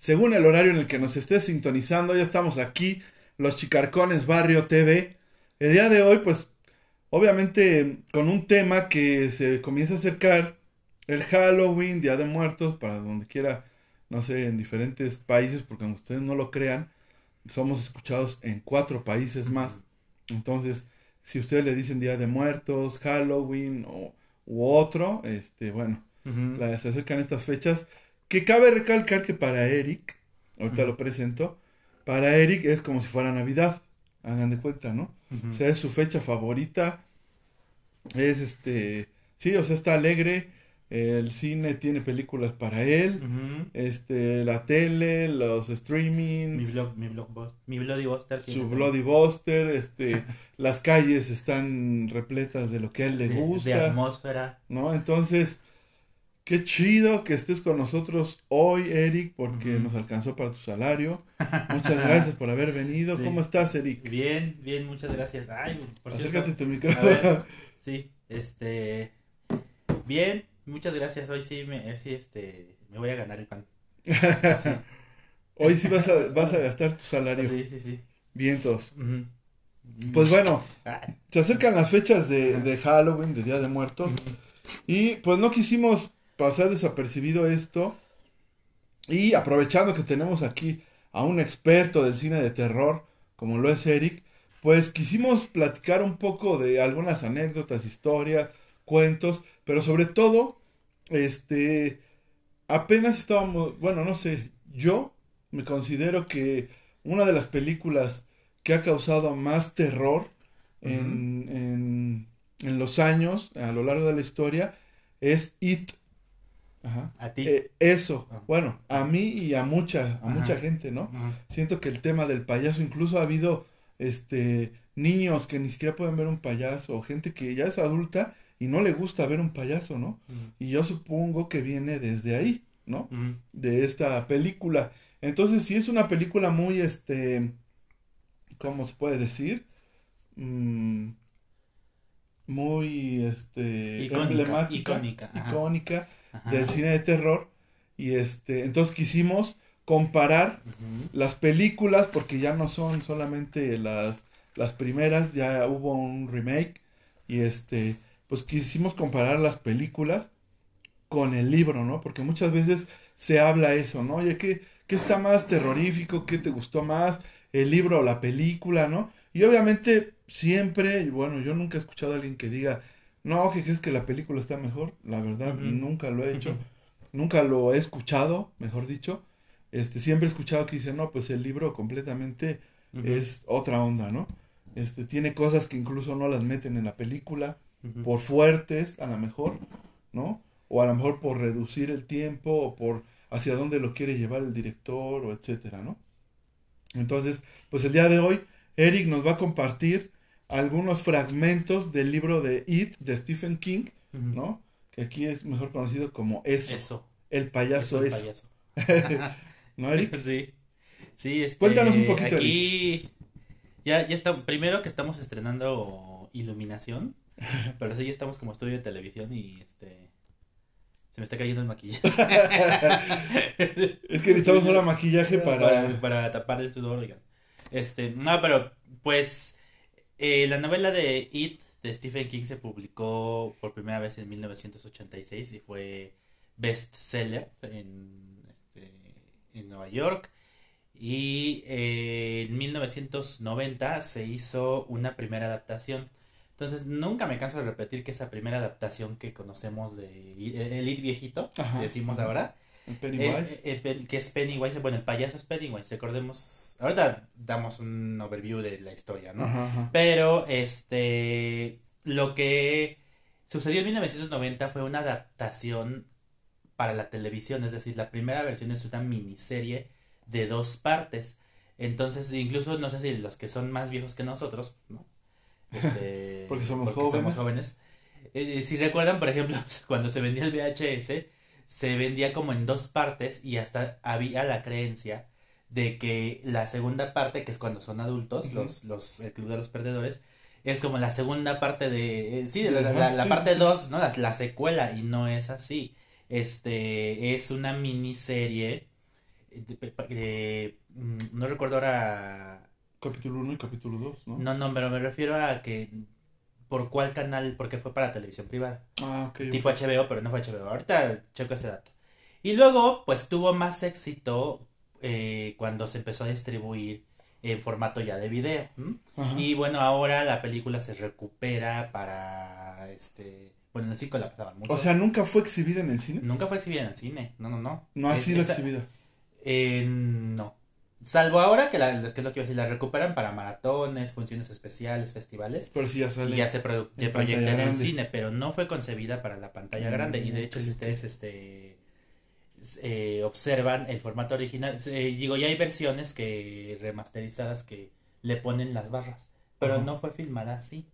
Según el horario en el que nos estés sintonizando, ya estamos aquí, los Chicarcones Barrio TV. El día de hoy, pues, obviamente con un tema que se comienza a acercar, el Halloween, Día de Muertos, para donde quiera, no sé, en diferentes países, porque aunque ustedes no lo crean, somos escuchados en cuatro países más. Entonces, si ustedes le dicen Día de Muertos, Halloween o, u otro, este, bueno, se acercan estas fechas. Que cabe recalcar que para Eric, ahorita lo presento, para Eric es como si fuera Navidad, hagan de cuenta, ¿no? O sea, es su fecha favorita. Es este, sí, o sea, está alegre. El cine tiene películas para él. Este, la tele, los streaming. Mi blog, mi blog, mi Bloody Buster. Su Bloody Buster, este, las calles están repletas de lo que a él le gusta. De atmósfera. ¿No? Entonces, Qué chido que estés con nosotros hoy, Eric, porque nos alcanzó para tu salario. Muchas gracias por haber venido. ¿Cómo estás, Eric? Bien, bien, muchas gracias. Ay, por Acércate tu micrófono. sí, este. Bien, muchas gracias. Hoy sí me, sí, este, me voy a ganar el pan. Hoy sí vas a, vas a gastar tu salario. Sí, sí, sí. Vientos. Pues bueno, se acercan las fechas de, de Halloween, de Día de Muertos. Y pues no quisimos pasar desapercibido esto. Y aprovechando que tenemos aquí a un experto del cine de terror, como lo es Eric, pues quisimos platicar un poco de algunas anécdotas, historias, cuentos, pero sobre todo, este, apenas estábamos, bueno, no sé, yo me considero que una de las películas que ha causado más terror en, en, en los años, a lo largo de la historia, es It Ajá. A ti. Eh, eso, ah. bueno, a mí y a mucha, a mucha gente, ¿no? Siento que el tema del payaso, incluso ha habido este niños que ni siquiera pueden ver un payaso, o gente que ya es adulta y no le gusta ver un payaso, ¿no? Y yo supongo que viene desde ahí, ¿no? De esta película. Entonces, si es una película muy, este, ¿cómo se puede decir? Mm, muy, este, emblemática, icónica, icónica del cine de terror. Y este, entonces quisimos comparar las películas, porque ya no son solamente las, las primeras, ya hubo un remake. Y este, pues quisimos comparar las películas con el libro, ¿no? Porque muchas veces se habla eso, ¿no? Oye, ¿qué, qué está más terrorífico? ¿Qué te gustó más? ¿El libro o la película, no? Y obviamente siempre, bueno, yo nunca he escuchado a alguien que diga, no, que crees que la película está mejor. La verdad, nunca lo he hecho. Nunca lo he escuchado, mejor dicho. Este, siempre he escuchado que dicen, no, pues el libro completamente es otra onda, ¿no? Este, tiene cosas que incluso no las meten en la película, por fuertes, a lo mejor, ¿no? O a lo mejor por reducir el tiempo, o por hacia dónde lo quiere llevar el director, o etcétera, ¿no? Entonces, pues el día de hoy, Eric nos va a compartir algunos fragmentos del libro de It de Stephen King, ¿no? Que aquí es mejor conocido como Eso. El payaso es. ¿No, Eric? Sí. Sí, este, Cuéntanos un poquito. Aquí ya, ya está, primero que estamos estrenando iluminación, pero sí ya estamos como estudio de televisión y este se me está cayendo el maquillaje. es que necesitamos ahora maquillaje para... para... tapar el sudor, oigan. Este, no, pero pues eh, la novela de It de Stephen King se publicó por primera vez en 1986 y fue bestseller en, este, en Nueva York. Y eh, en 1990 se hizo una primera adaptación. Entonces, nunca me canso de repetir que esa primera adaptación que conocemos de El It viejito, decimos ahora, Pennywise. Eh, eh, que es Pennywise, bueno, el payaso es Pennywise, recordemos, ahorita damos un overview de la historia, ¿no? Pero, este, lo que sucedió en 1990 fue una adaptación para la televisión, es decir, la primera versión es una miniserie de dos partes. Entonces, incluso no sé si los que son más viejos que nosotros, ¿no? Este, Porque somos jóvenes. Eh, si recuerdan, por ejemplo, cuando se vendía el VHS, se vendía como en dos partes y hasta había la creencia de que la segunda parte, que es cuando son adultos, los, los, el Club de los Perdedores, es como la segunda parte de, eh, sí, la, la, parte 2, ¿no? La, la secuela, y no es así. Este, es una miniserie de, mm, no recuerdo ahora... Capítulo 1 y capítulo 2, ¿no? No, no, pero me refiero a que por cuál canal, porque fue para televisión privada. Ah, ok. Tipo HBO, pero no fue HBO. Ahorita checo ese dato. Y luego, pues tuvo más éxito eh, cuando se empezó a distribuir en formato ya de video. Y bueno, ahora la película se recupera para este. Bueno, en el cine la pasaban mucho. O sea, ¿nunca fue exhibida en el cine? Nunca fue exhibida en el cine. No, no, no. No ha sido exhibida. Eh, no. Salvo ahora que, la, que es lo que iba a decir, la recuperan para maratones, funciones especiales, festivales. Ya sale. Y ya se proyecta en el cine, pero no fue concebida para la pantalla mm, grande. Y de hecho, si ustedes este eh, observan el formato original, digo, ya hay versiones que remasterizadas que le ponen las barras, pero no fue filmada así.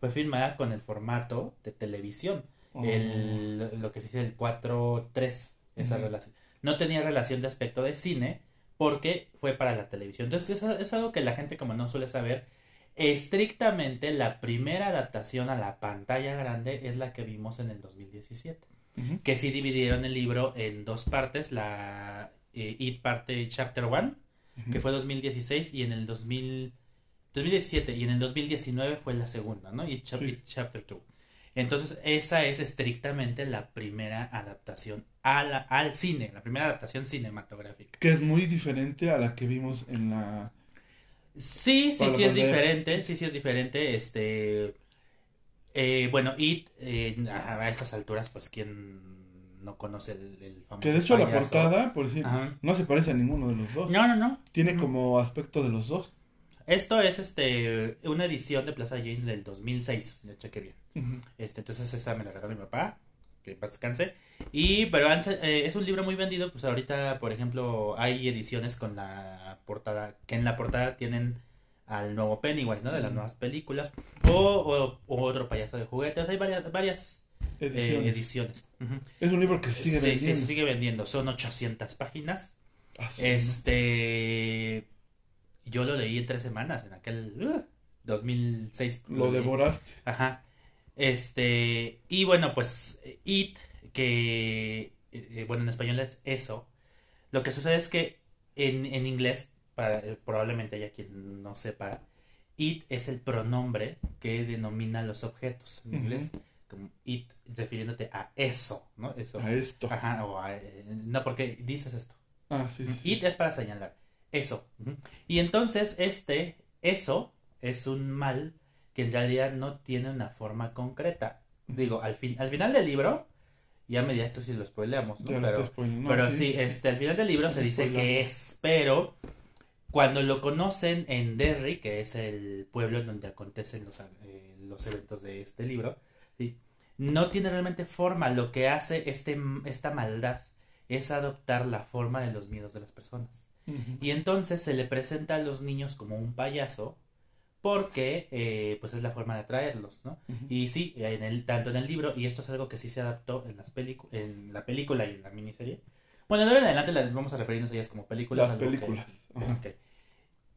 Fue filmada con el formato de televisión, el, oh. lo que se dice el 4-3, esa relación. No tenía relación de aspecto de cine porque fue para la televisión. Entonces es, es algo que la gente como no suele saber. Estrictamente la primera adaptación a la pantalla grande es la que vimos en el 2017 que sí dividieron el libro en dos partes, la eh, It parte Chapter 1, que fue 2016, y en el 2000, 2017, y en el 2019 fue la segunda, ¿no? It, Chapter 2. Entonces, esa es estrictamente la primera adaptación a al cine, la primera adaptación cinematográfica. Que es muy diferente a la que vimos en la... Sí, sí, sí es diferente, sí, sí es diferente, este eh, bueno, y eh, a estas alturas, pues, ¿quién no conoce el, famoso Que de hecho la portada, por decir, no se parece a ninguno de los dos. No, no, no. Tiene como aspecto de los dos. Esto es este una edición de Plaza James del 2006, de hecho que bien. este, entonces esta me la regaló mi papá, que descanse. Y, pero eh, es un libro muy vendido, pues ahorita, por ejemplo, hay ediciones con la portada, que en la portada tienen al nuevo Pennywise, ¿no? De las nuevas películas. O, otro payaso de juguetes. Hay varias, varias eh, ediciones. Es un libro que se sigue vendiendo. Sí, se sigue vendiendo. Son 800 páginas. Ah, este. Yo lo leí en tres semanas, en aquel 2006. Uh, lo, devoraste. Ajá. Este. Y bueno, pues. It, que. Eh, bueno, en español es eso. Lo que sucede es que en, en inglés eh, probablemente haya quien no sepa, it es el pronombre que denomina los objetos en inglés, como it refiriéndote a eso, ¿no? Eso. A esto. Ajá, o eh, no, porque dices esto. Ah, sí, It es para señalar, eso. Y entonces este, eso, es un mal que en realidad no tiene una forma concreta. Digo, al, fin, al final del libro, ya me esto si lo spoileamos, ¿no? pero, pero sí, este, al final del libro se dice que es, pero cuando lo conocen en Derry, que es el pueblo en donde acontecen los, eh, los eventos de este libro, no tiene realmente forma. Lo que hace este, esta maldad es adoptar la forma de los miedos de las personas. Y entonces se le presenta a los niños como un payaso porque eh, pues es la forma de atraerlos, ¿no? Y sí, en el, tanto en el libro, y esto es algo que sí se adaptó en, las en la película y en la miniserie. Bueno, de ahora en adelante vamos a referirnos a ellas como películas. Las películas.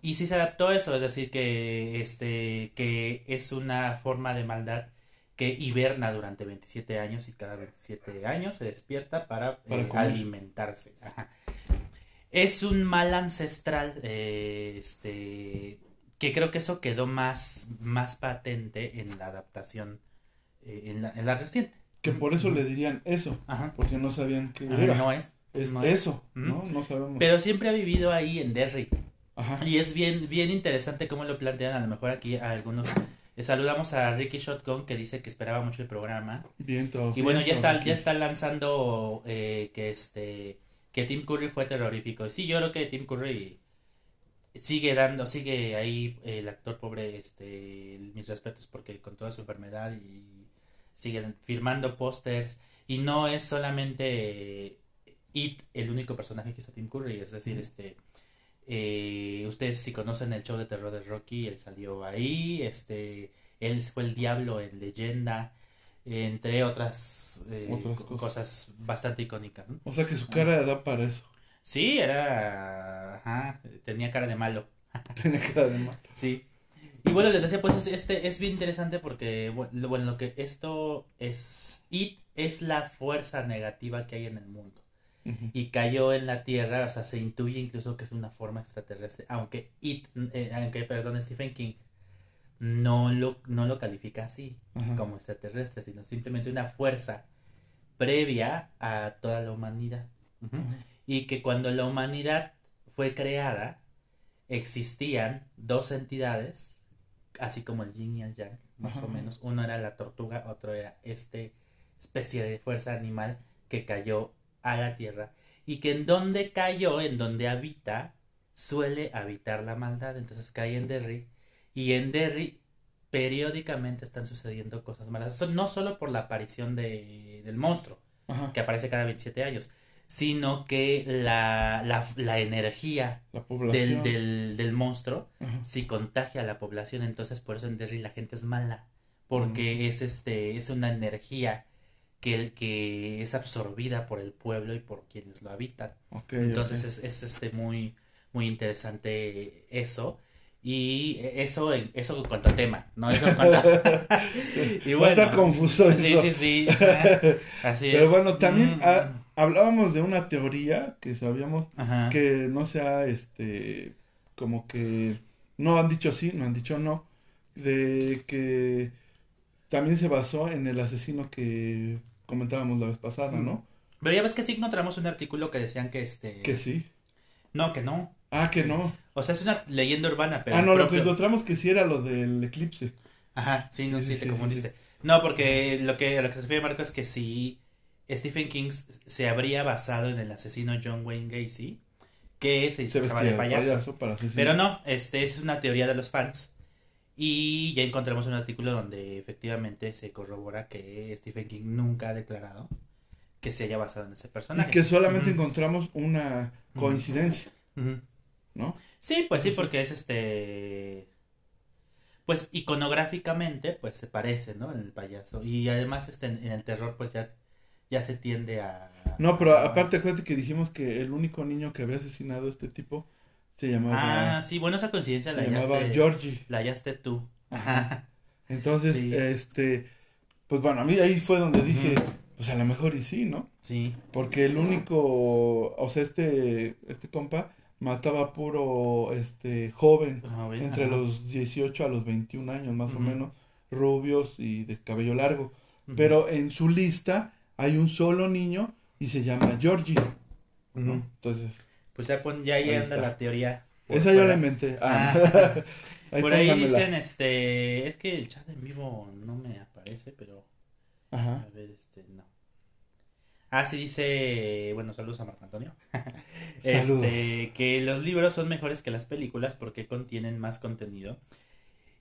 Y sí se adaptó eso, es decir, que, este, que es una forma de maldad que hiberna durante 27 años y cada 27 años se despierta para, eh, alimentarse. Es un mal ancestral, eh, este, que creo que eso quedó más, más patente en la adaptación, eh, en, la, en, la, reciente. Que por eso le dirían eso, porque no sabían qué era. No es. Es eso, ¿no? No sabemos. Pero siempre ha vivido ahí en Derry. Y es bien, bien interesante cómo lo plantean. A lo mejor aquí a algunos. Eh, saludamos a Ricky Shotgun que dice que esperaba mucho el programa. Bien, Y bueno, ya está, ya está lanzando eh, que este que Tim Curry fue terrorífico. Sí, yo creo que Tim Curry sigue dando, sigue ahí el actor pobre, este, mis respetos porque con toda su enfermedad y sigue firmando pósters y no es solamente It el único personaje que hizo Tim Curry, es decir, este Eh, ustedes si conocen el show de terror de Rocky, él salió ahí, este, él fue el diablo en leyenda, entre otras, eh, Otras co- cosas. cosas bastante icónicas. ¿no? O sea que su cara da para eso. Sí, era, ajá, tenía cara de malo. Tiene cara de mal. Sí. Y bueno, les decía, pues es- este es bien interesante porque, bueno, lo que esto es, It es la fuerza negativa que hay en el mundo. Y cayó en la Tierra, o sea, se intuye incluso que es una forma extraterrestre, aunque It, eh, aunque, perdón, Stephen King no lo, no lo califica así, como extraterrestre, sino simplemente una fuerza previa a toda la humanidad. Y que cuando la humanidad fue creada existían dos entidades, así como el yin y el yang, más Ajá. o menos. Uno era la tortuga, otro era este especie de fuerza animal que cayó a la tierra y que en donde cayó, en donde habita, suele habitar la maldad. Entonces cae en Derry y en Derry periódicamente están sucediendo cosas malas. Eso no solo por la aparición de, del monstruo, Ajá. que aparece cada 27 años, sino que la, la, la energía La del, del, del monstruo Ajá. si contagia a la población, entonces por eso en Derry la gente es mala, porque es este es una energía que, que es absorbida por el pueblo y por quienes lo habitan. Entonces es, es este muy muy interesante eso y eso en, eso en cuanto a tema, no eso en cuanto a... y a estar confuso Sí, eso. sí, sí. Así Pero es. bueno, también Mm, ah, hablábamos de una teoría que sabíamos ajá. que no sea este como que no han dicho sí, no han dicho no, de que también se basó en el asesino que comentábamos la vez pasada, ¿no? Pero ya ves que sí encontramos un artículo que decían que este Que sí. no, que no. Ah, que no. O sea, es una leyenda urbana, pero ah, no, lo que encontramos que sí era lo del eclipse. Ajá, sí, no, Sí, sí, sí, te sí, confundiste. No, porque lo que a lo que se refiere Marco es que sí Stephen King se habría basado en el asesino John Wayne Gacy, que se disfrazaba de payaso. Pero no, este es una teoría de los fans. Y ya encontramos un artículo donde efectivamente se corrobora que Stephen King nunca ha declarado que se haya basado en ese Y personaje. que solamente encontramos una coincidencia. ¿no? Sí, pues sí, porque es este. Pues iconográficamente, pues se parece, ¿no? En el payaso. Y además, este, en, el terror, pues ya, ya se tiende a. No, pero a- aparte acuérdate que dijimos que el único niño que había asesinado a este tipo se llamaba, Ah, sí, bueno, esa coincidencia se la llamaba hallaste, Georgie. la hallaste tú. Ajá. Entonces, Sí. este, pues bueno, a mí ahí fue donde dije, pues a lo mejor y sí, ¿no? Sí. Porque el único, o sea, este, este compa mataba puro, este, joven, joven, entre ajá. los 18 a los 21 años más o menos, rubios y de cabello largo. Pero en su lista hay un solo niño y se llama Georgie. Entonces, Pues ya, pon, ya ahí Ahí anda la teoría. esa yo la inventé. Ah. Ah. Ahí Por ahí dicen, este, es que el chat en vivo no me aparece, pero Ajá. A ver, este, no. Ah, sí dice, bueno, saludos a Marco Antonio. Saludos. Este, que los libros son mejores que las películas porque contienen más contenido.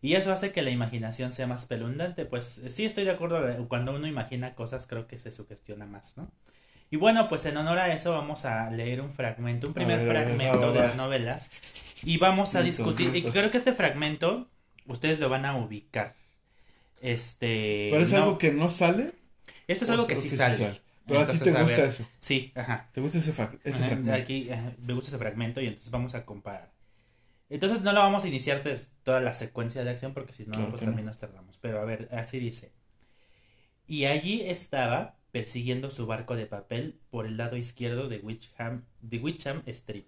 Y eso hace que la imaginación sea más pelundante. Pues sí estoy de acuerdo, eh, cuando uno imagina cosas creo que se sugestiona más, ¿no? Y bueno, pues en honor a eso vamos a leer un fragmento, un primer ver, fragmento de la novela. Y vamos a discutir, y creo que este fragmento ustedes lo van a ubicar. Este... Pero es no- algo que no sale. esto es algo que sí sí sale. Pero a ti te gusta ver, eso. Sí, ajá. ¿Te gusta ese, fa- ese Ajá, fragmento? Aquí ajá, me gusta ese fragmento y entonces vamos a comparar. Entonces no lo vamos a iniciar des- toda la secuencia de acción porque si no, Claro pues no. también nos tardamos. Pero a ver, así dice. Y allí estaba persiguiendo su barco de papel por el lado izquierdo de Witcham, de Witcham Street.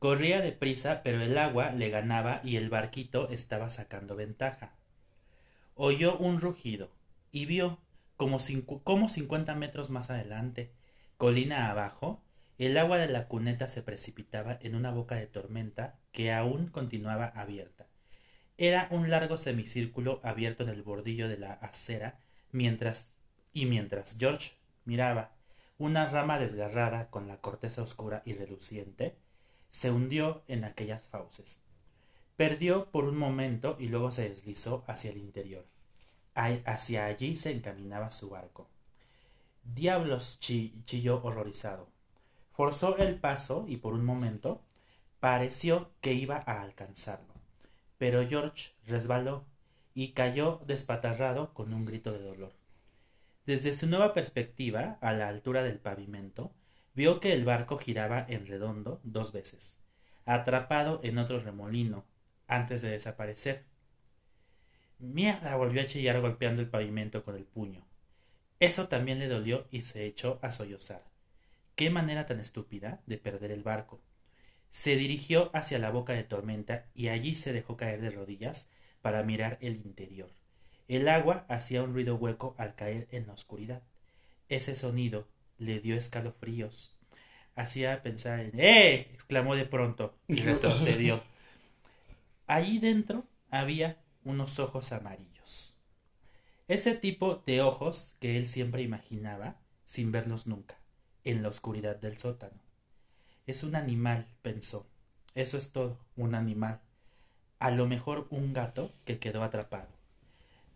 Corría deprisa, pero el agua le ganaba y el barquito estaba sacando ventaja. Oyó un rugido y vio como, cincu- como 50 metros más adelante, colina abajo, el agua de la cuneta se precipitaba en una boca de tormenta que aún continuaba abierta. Era un largo semicírculo abierto en el bordillo de la acera, mientras y mientras George miraba, una rama desgarrada con la corteza oscura y reluciente se hundió en aquellas fauces. Perdió por un momento y luego se deslizó hacia el interior. Hacia allí se encaminaba su barco. Diablos, chi- chilló horrorizado. Forzó el paso y por un momento Pareció que iba a alcanzarlo, pero George resbaló y cayó despatarrado con un grito de dolor. Desde su nueva perspectiva, a la altura del pavimento, vio que el barco giraba en redondo dos veces, atrapado en otro remolino, antes de desaparecer. Mierda, volvió a chillar golpeando el pavimento con el puño. Eso también le dolió y se echó a sollozar. Qué manera tan estúpida de perder el barco. Se dirigió hacia la boca de tormenta y allí se dejó caer de rodillas para mirar el interior. El agua hacía un ruido hueco al caer en la oscuridad. Ese sonido le dio escalofríos. Hacía pensar en ¡Eh! exclamó de pronto y retrocedió. Allí dentro había unos ojos amarillos. Ese tipo de ojos que él siempre imaginaba sin verlos nunca, en la oscuridad del sótano. Es un animal, pensó. Eso es todo, un animal. A lo mejor un gato que quedó atrapado.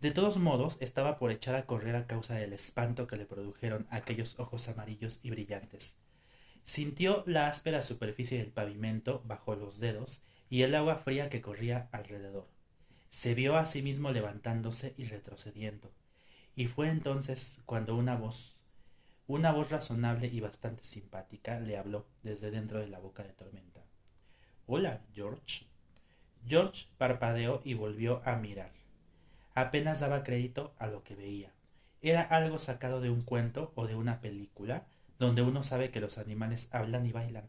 De todos modos, estaba por echar a correr a causa del espanto que le produjeron aquellos ojos amarillos y brillantes. Sintió la áspera superficie del pavimento bajo los dedos y el agua fría que corría alrededor. Se vio a sí mismo levantándose y retrocediendo, y fue entonces cuando una voz, una voz razonable y bastante simpática, le habló desde dentro de la boca de tormenta. Hola, George. George parpadeó y volvió a mirar. Apenas daba crédito a lo que veía. Era algo sacado de un cuento o de una película, donde uno sabe que los animales hablan y bailan.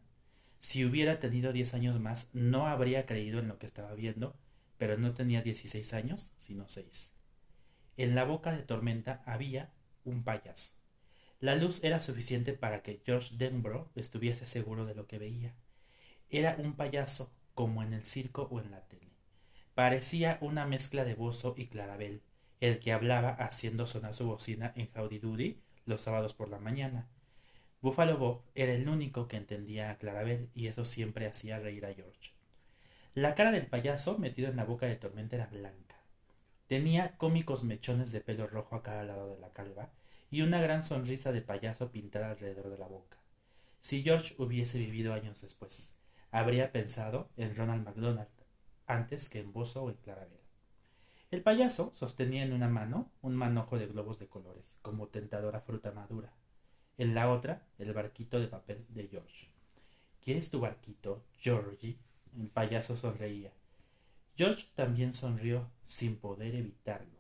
Si hubiera tenido diez años más, no habría creído en lo que estaba viendo, pero no tenía dieciséis años, sino seis. En la boca de tormenta había un payaso. La luz era suficiente para que George Denbrough estuviese seguro de lo que veía. Era un payaso como en el circo o en la tele. Parecía una mezcla de Bozo y Clarabel, el que hablaba haciendo sonar su bocina en Howdy Doody los sábados por la mañana. Buffalo Bob era el único que entendía a Clarabel y eso siempre hacía reír a George. La cara del payaso metido en la boca de tormenta era blanca. Tenía cómicos mechones de pelo rojo a cada lado de la calva y una gran sonrisa de payaso pintada alrededor de la boca. Si George hubiese vivido años después, habría pensado en Ronald McDonald antes que en Bozo o en Clarabel. El payaso sostenía en una mano un manojo de globos de colores, como tentadora fruta madura. En la otra, el barquito de papel de George. ¿Quieres tu barquito, Georgie? El payaso sonreía. George también sonrió sin poder evitarlo.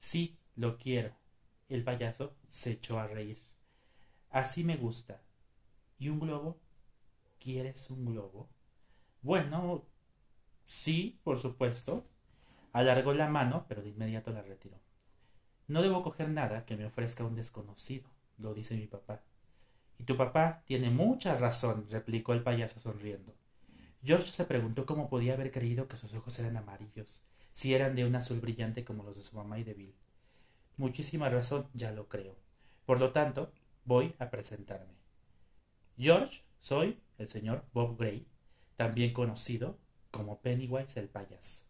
Sí, lo quiero. El payaso se echó a reír. Así me gusta. ¿Y un globo? ¿Quieres un globo? Bueno, sí, por supuesto. Alargó la mano, pero de inmediato la retiró. No debo coger nada que me ofrezca un desconocido, lo dice mi papá. Y tu papá tiene mucha razón, replicó el payaso sonriendo. George se preguntó cómo podía haber creído que sus ojos eran amarillos, si eran de un azul brillante como los de su mamá y de Bill. Muchísima razón, ya lo creo. Por lo tanto, voy a presentarme. George, soy el señor Bob Gray, también conocido como Pennywise el payaso.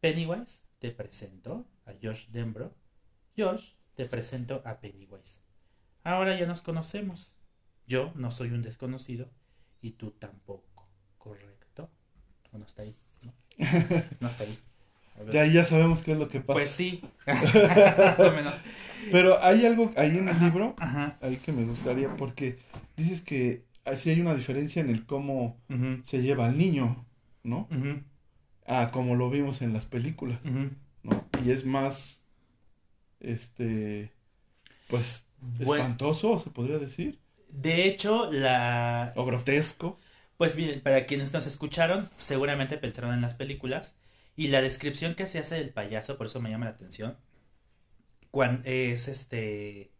Pennywise, te presento a George Denbrough. George, te presento a Pennywise. Ahora ya nos conocemos. Yo no soy un desconocido y tú tampoco, ¿correcto? No está ahí? ¿no? no está ahí. Ya, ya sabemos qué es lo que pasa. Pues sí, más o menos. Pero hay algo ahí en el libro, Ajá. ahí que me gustaría, porque dices que así hay una diferencia en el cómo se lleva al niño, ¿no? A como lo vimos en las películas. ¿no? Y es más, este, pues, Bueno. espantoso, se podría decir, De hecho, la, o grotesco. Pues bien, para quienes nos escucharon, seguramente pensaron en las películas y la descripción que se hace del payaso, por eso me llama la atención, es este,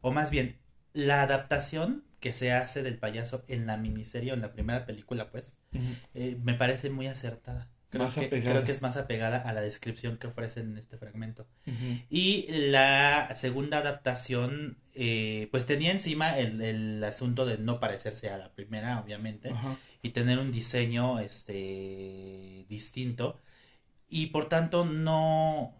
o más bien, la adaptación que se hace del payaso en la miniserie o en la primera película, pues, eh, me parece muy acertada. Creo Más que, creo que es más apegada a la descripción que ofrecen en este fragmento. Y la segunda adaptación, eh, pues tenía encima el, el asunto de no parecerse a la primera, obviamente y tener un diseño este distinto. Y por tanto no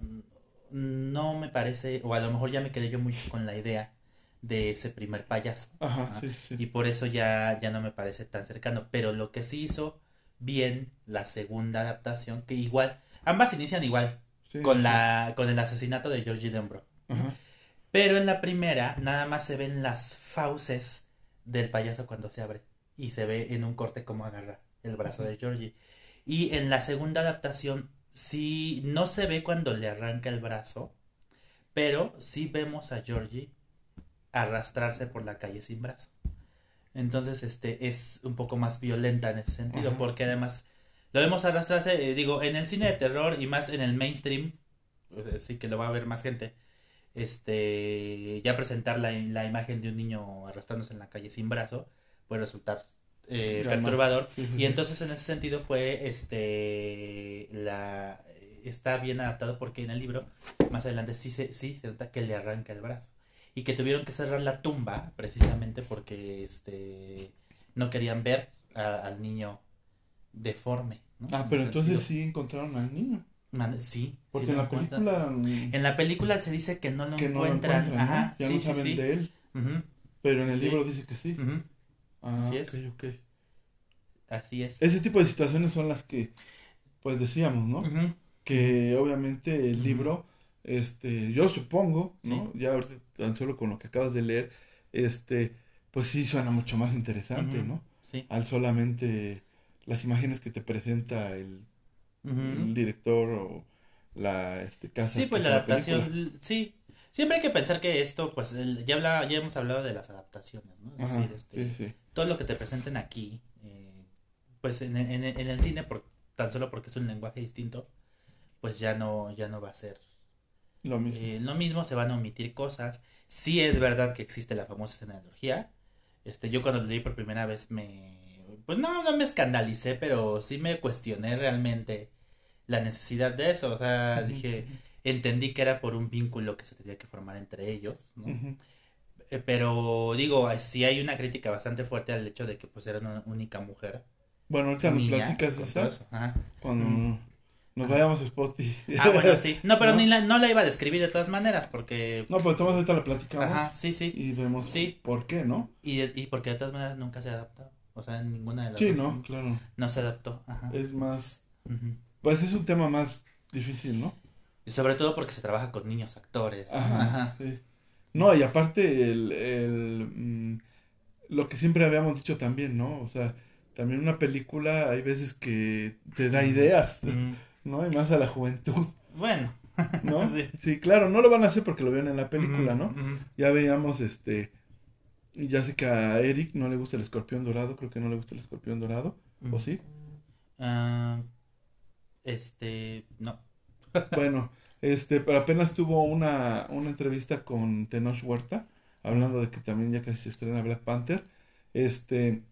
no me parece o a lo mejor ya me quedé yo muy con la idea de ese primer payaso. Ajá, sí, sí. y por eso ya ya no me parece tan cercano. Pero lo que sí hizo bien la segunda adaptación, que igual, ambas inician igual, Sí, con sí, la con el asesinato de Georgie Denbrough. sí. Ajá. Pero en la primera nada más se ven las fauces del payaso cuando se abre y se ve en un corte cómo agarra el brazo de Georgie. Y en la segunda adaptación sí no se ve cuando le arranca el brazo, pero sí vemos a Georgie arrastrarse por la calle sin brazo. Entonces, este es un poco más violenta en ese sentido, Ajá. porque además lo vemos arrastrarse, eh, digo, en el cine de terror y más en el mainstream, pues, sí que lo va a ver más gente. Este, ya presentar la, la imagen de un niño arrastrándose en la calle sin brazo puede resultar eh, perturbador. Y entonces en ese sentido fue este la está bien adaptado porque en el libro más adelante sí se sí se nota que le arranca el brazo y que tuvieron que cerrar la tumba precisamente porque este no querían ver a- al niño deforme. ¿no? Ah, pero entonces sentido. sí encontraron al niño. Man- sí, Porque sí en la película mm, en la película se dice que no lo que no lo encuentran, ajá, ya sí, no saben sí. de él. Pero en el libro dice que sí. Ah, Así es. ok, ok. así es. Ese tipo de situaciones son las que, pues decíamos, ¿no? Que obviamente el libro, este, yo supongo, ¿no? Ya ahorita tan solo con lo que acabas de leer, este, pues sí suena mucho más interesante. ¿no? sí. Al solamente las imágenes que te presenta el, ujú. el director o la este, casa. Sí, pues la adaptación, sí. Siempre hay que pensar que esto, pues, el- ya, habla, ya hemos hablado de las adaptaciones, ¿no? Es Ajá, decir, este, sí, sí. todo lo que te presenten aquí, eh, pues en, en- en el cine, por, tan solo porque es un lenguaje distinto, pues ya no, ya no va a ser Lo mismo. eh, lo mismo, se van a omitir cosas. Sí es verdad que existe la famosa escena de. Este, yo cuando lo leí por primera vez me... Pues no, no me escandalicé, pero sí me cuestioné realmente la necesidad de eso. O sea, dije, entendí que era por un vínculo que se tenía que formar entre ellos, ¿no? Eh, Pero digo, sí hay una crítica bastante fuerte al hecho de que pues era una única mujer. Bueno, ahorita nos platicas con esa todo nos vayamos a Spotify. Ah, bueno, sí. No, pero ¿No? Ni la, no la iba a describir de todas maneras porque... No, pero todos ahorita la platicamos Ajá, sí, sí. y vemos Sí. por qué, ¿no? Y, y porque de todas maneras nunca se adaptó. O sea, en ninguna de las Sí, dos no, claro. no se adaptó. Ajá. Es más, Ujú. pues es un tema más difícil, ¿no? Y sobre todo porque se trabaja con niños actores. ¿no? Ajá. Ajá. sí. No, y aparte el, el, mm, lo que siempre habíamos dicho también, ¿no? O sea, también una película hay veces que te da ideas. ¿No? Y más a la juventud, Bueno. ¿no? Sí. Sí, claro, no lo van a hacer porque lo vieron en la película, ¿no? Ya veíamos, este, ya sé que a Eric no le gusta el escorpión dorado, creo que no le gusta el escorpión dorado, ¿o sí? Ah, este, no. Bueno, este, pero apenas tuvo una, una entrevista con Tenoch Huerta, hablando de que también ya casi se estrena Black Panther, este,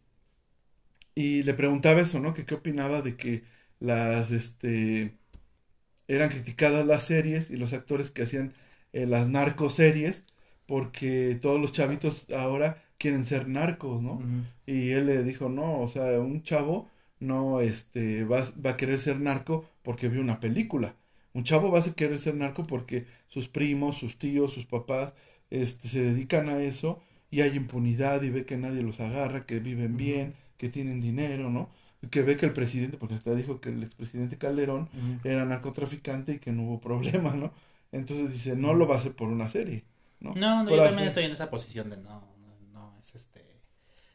y le preguntaba eso, ¿no? Que qué opinaba de que las, este, eran criticadas las series y los actores que hacían eh, las narcoseries, porque todos los chavitos ahora quieren ser narcos, ¿no? Y él le dijo, no, o sea, un chavo no este, va, va a querer ser narco porque vio una película. Un chavo va a querer ser narco porque sus primos, sus tíos, sus papás este, se dedican a eso y hay impunidad y ve que nadie los agarra, que viven bien, que tienen dinero, ¿no? Que ve que el presidente, porque hasta dijo que el expresidente Calderón era narcotraficante y que no hubo problema, ¿no? Entonces dice, no lo va a hacer por una serie, ¿no? No, yo también estoy en esa posición de no, no, no, es este.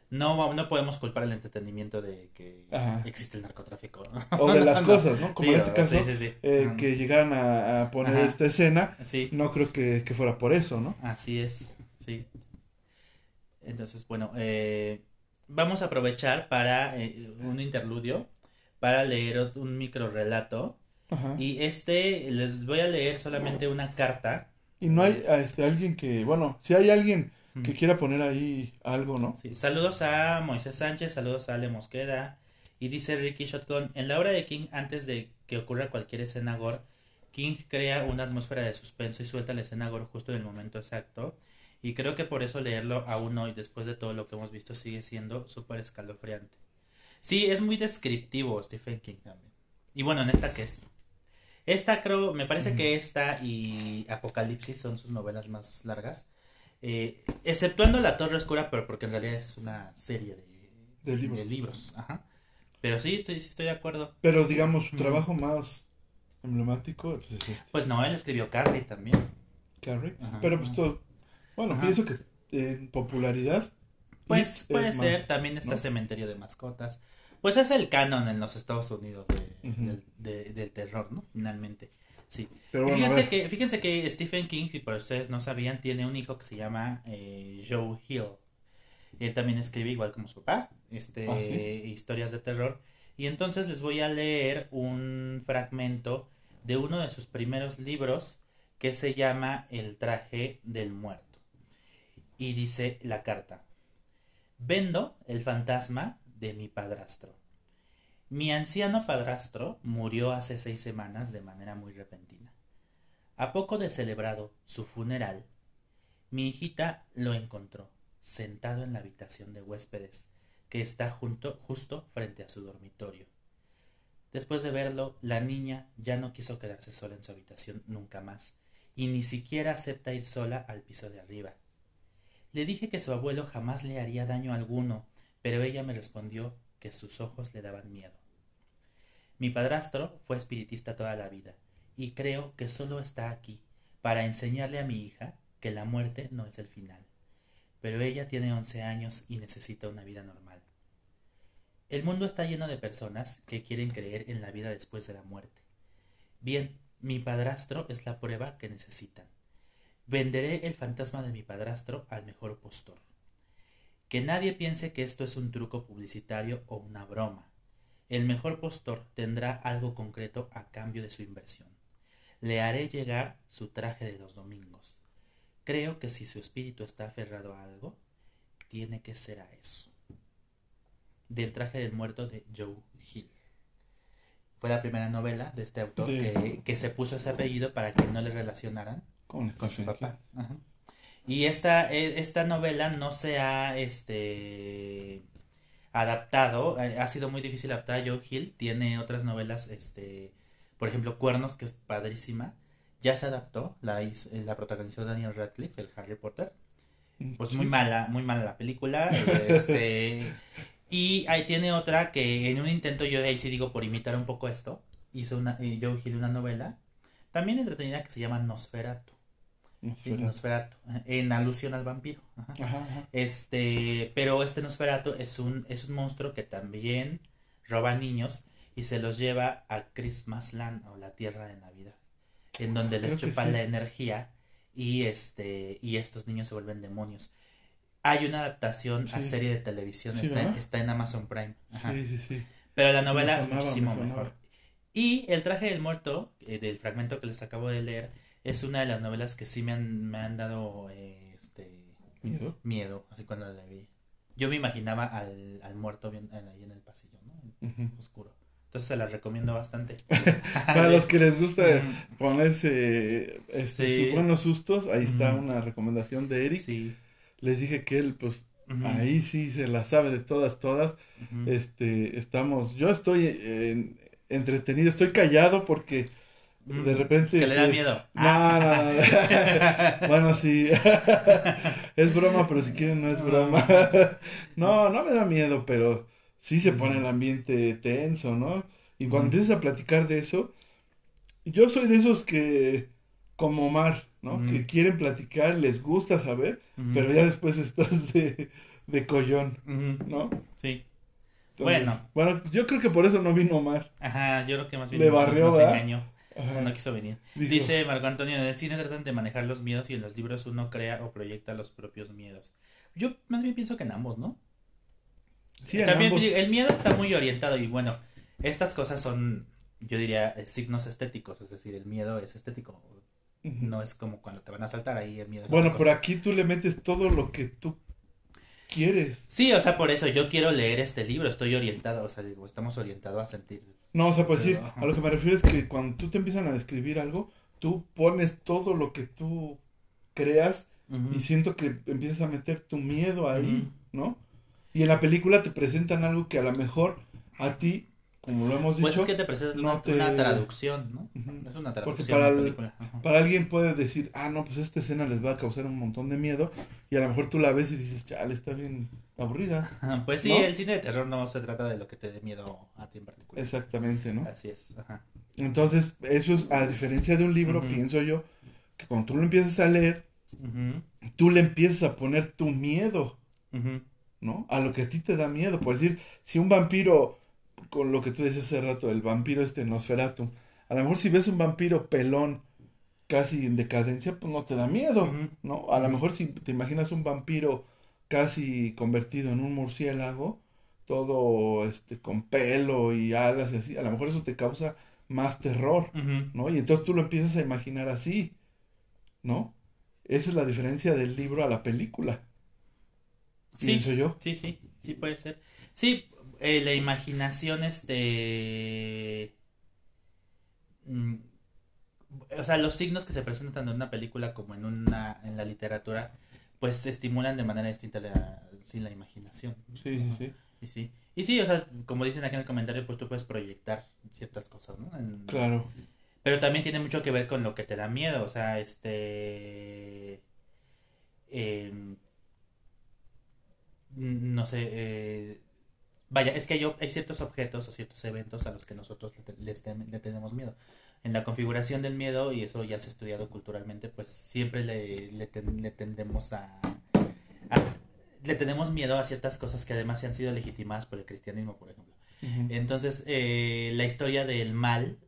No, no podemos culpar el entretenimiento de que Ajá. existe el narcotráfico. O de las cosas, ¿no? Como Sí, en este caso, sí, sí, sí. eh, que llegaran a, a poner Ajá. esta escena, no creo que, que fuera por eso, ¿no? Así es, sí. Entonces, bueno, eh, vamos a aprovechar para eh, un interludio, para leer un micro relato. Ajá. Y, Y este, les voy a leer solamente una carta. no hay a, este, alguien que, bueno, si hay alguien que Mm. quiera poner ahí algo, ¿no? Sí, saludos a Moisés Sánchez, saludos a Ale Mosqueda. Y dice Ricky Shotgun, en la obra de King, antes de que ocurra cualquier escena gore, King crea una atmósfera de suspenso y suelta la escena gore justo en el momento exacto. Y creo que por eso leerlo aún hoy, después de todo lo que hemos visto, sigue siendo súper escalofriante. Sí, es muy descriptivo Stephen King también. Y bueno, en esta que es. Esta creo, me parece que esta y Apocalipsis son sus novelas más largas. Eh, exceptuando La Torre Oscura, pero porque en realidad es una serie de, De libros. de libros, ajá. Pero sí, estoy, sí estoy de acuerdo. Pero digamos, su trabajo más emblemático pues, es este, Pues no, él escribió Carrie también. Carrie. Ajá, Pero pues todo. Bueno, Ajá. pienso que en popularidad. Pues puede es ser, más, también está ¿no? Cementerio de Mascotas. Pues es el canon en los Estados Unidos de- del, de- del terror, ¿no? Finalmente. Sí. Pero bueno, fíjense, que, fíjense que Stephen King, si por ustedes no sabían, tiene un hijo que se llama eh, Joe Hill. Él también escribe igual como su papá, este, Ah, ¿sí? historias de terror. Y entonces les voy a leer un fragmento de uno de sus primeros libros que se llama El traje del muerto. Y dice la carta. Vendo el fantasma de mi padrastro. Mi anciano padrastro murió hace seis semanas de manera muy repentina. A poco de celebrado su funeral, mi hijita lo encontró sentado en la habitación de huéspedes que está junto, justo frente a su dormitorio. Después de verlo, la niña ya no quiso quedarse sola en su habitación nunca más, y ni siquiera acepta ir sola al piso de arriba. Le dije que su abuelo jamás le haría daño alguno, pero ella me respondió que sus ojos le daban miedo. Mi padrastro fue espiritista toda la vida, y creo que solo está aquí para enseñarle a mi hija que la muerte no es el final. Pero ella tiene once años y necesita una vida normal. El mundo está lleno de personas que quieren creer en la vida después de la muerte. Bien, mi padrastro es la prueba que necesitan. Venderé el fantasma de mi padrastro al mejor postor. Que nadie piense que esto es un truco publicitario o una broma. El mejor postor tendrá algo concreto a cambio de su inversión. Le haré llegar su traje de los domingos. Creo que si su espíritu está aferrado a algo, tiene que ser a eso. Del traje del muerto de Joe Hill. Fue la primera novela de este autor De- que, que se puso ese apellido para que no le relacionaran Con con su papá. Ajá. Y esta, eh, esta novela no se ha este adaptado, eh, ha sido muy difícil adaptar. Joe Hill tiene otras novelas, este, por ejemplo, Cuernos, que es padrísima. Ya se adaptó, la, eh, la protagonizó Daniel Radcliffe, el Harry Potter. Pues Sí. muy mala, muy mala la película. eh, Este, y ahí tiene otra que en un intento, yo ahí sí digo por imitar un poco esto, hizo una, Joe Hill una novela, también entretenida que se llama Nosferatu. Nosferatu, en alusión al vampiro. ajá. Ajá, ajá. Este, pero este Nosferatu es un, es un monstruo que también roba niños y se los lleva a Christmas Land o la tierra de Navidad, en donde les Creo que chupan sí. la energía y este y estos niños se vuelven demonios. Hay una adaptación a serie de televisión, Sí, está, en, está en Amazon Prime. Sí, sí, sí. Pero la novela es muchísimo me mejor. Y El traje del muerto, eh, del fragmento que les acabo de leer, es una de las novelas que sí me han, me han dado eh, este Miedo. miedo, así cuando la vi. Yo me imaginaba al, al muerto bien, en- ahí en el pasillo, ¿no? Oscuro. Entonces se la recomiendo bastante. Para los que les gusta ponerse este, Sí. sus buenos sustos, ahí está una recomendación de Eric. Sí. Les dije que él, pues, ahí sí se la sabe de todas, todas. Este, estamos, yo estoy eh, entretenido, estoy callado porque. De repente... Que le da miedo. No, no, no. bueno, sí. es broma, pero si quieren no es broma. no, no me da miedo, pero sí se pone el ambiente tenso, ¿no? Y cuando empiezas a platicar de eso, yo soy de esos que, como Omar, ¿no? Que quieren platicar, les gusta saber, pero ya después estás de, de collón. ¿no? Sí. Entonces, Bueno. Bueno, yo creo que por eso no vino Omar. Ajá, yo creo que más bien Le barrió, engañó. Ajá. No quiso venir. Dijo, Dice Marco Antonio, en el cine tratan de manejar los miedos y en los libros uno crea o proyecta los propios miedos. Yo más bien pienso que en ambos, ¿no? sí, en También ambos- el miedo está muy orientado y bueno, estas cosas son, yo diría, eh, signos estéticos, es decir, el miedo es estético, no es como cuando te van a saltar ahí el miedo. Bueno, por aquí tú le metes todo lo que tú quieres. Sí, o sea, por eso yo quiero leer este libro, estoy orientado, o sea, digo, estamos orientados a sentir. No, o sea, pues Pero, a lo que me refiero es que cuando tú te empiezan a describir algo, tú pones todo lo que tú creas y siento que empiezas a meter tu miedo ahí. ¿no? Y en la película te presentan algo que a lo mejor a ti como lo hemos dicho. Pues es que te presenta no una, te- una traducción, ¿no? Es una Porque traducción para, de la el- película. Para alguien puede decir, ah, no, pues esta escena les va a causar un montón de miedo. Y a lo mejor tú la ves y dices, chale, está bien aburrida. Pues sí, ¿No? el cine de terror no se trata de lo que te dé miedo a ti en particular. Exactamente, ¿no? Así es. Ajá. Entonces, eso es, a diferencia de un libro, pienso yo, que cuando tú lo empiezas a leer, tú le empiezas a poner tu miedo, ¿no? A lo que a ti te da miedo. Por decir, si un vampiro, con lo que tú decías hace rato, el vampiro este Nosferatu, a lo mejor si ves un vampiro pelón, casi en decadencia, pues no te da miedo. ¿no? A lo mejor si te imaginas un vampiro casi convertido en un murciélago, todo este con pelo y alas y así, a lo mejor eso te causa más terror. ¿no? Y entonces tú lo empiezas a imaginar así, ¿no? Esa es la diferencia del libro a la película, Sí, pienso yo. sí, sí, sí puede ser. Sí, eh, la imaginación, este... mm, O sea, los signos que se presentan tanto en una película como en una en la literatura, pues estimulan de manera distinta la, sí, la imaginación. Sí, sí, sí. Y sí, y sí, o sea, como dicen aquí en el comentario, pues tú puedes proyectar ciertas cosas, ¿no? En- Claro. Pero también tiene mucho que ver con lo que te da miedo, o sea, este... em, no sé, eh, vaya, es que hay, hay ciertos objetos o ciertos eventos a los que nosotros le, te- les tem- le tenemos miedo. En la configuración del miedo, y eso ya se ha estudiado culturalmente, pues siempre le, le, ten- le tendemos a, a- Le tenemos miedo a ciertas cosas que además se han sido legitimadas por el cristianismo, por ejemplo. Entonces, eh, la historia del mal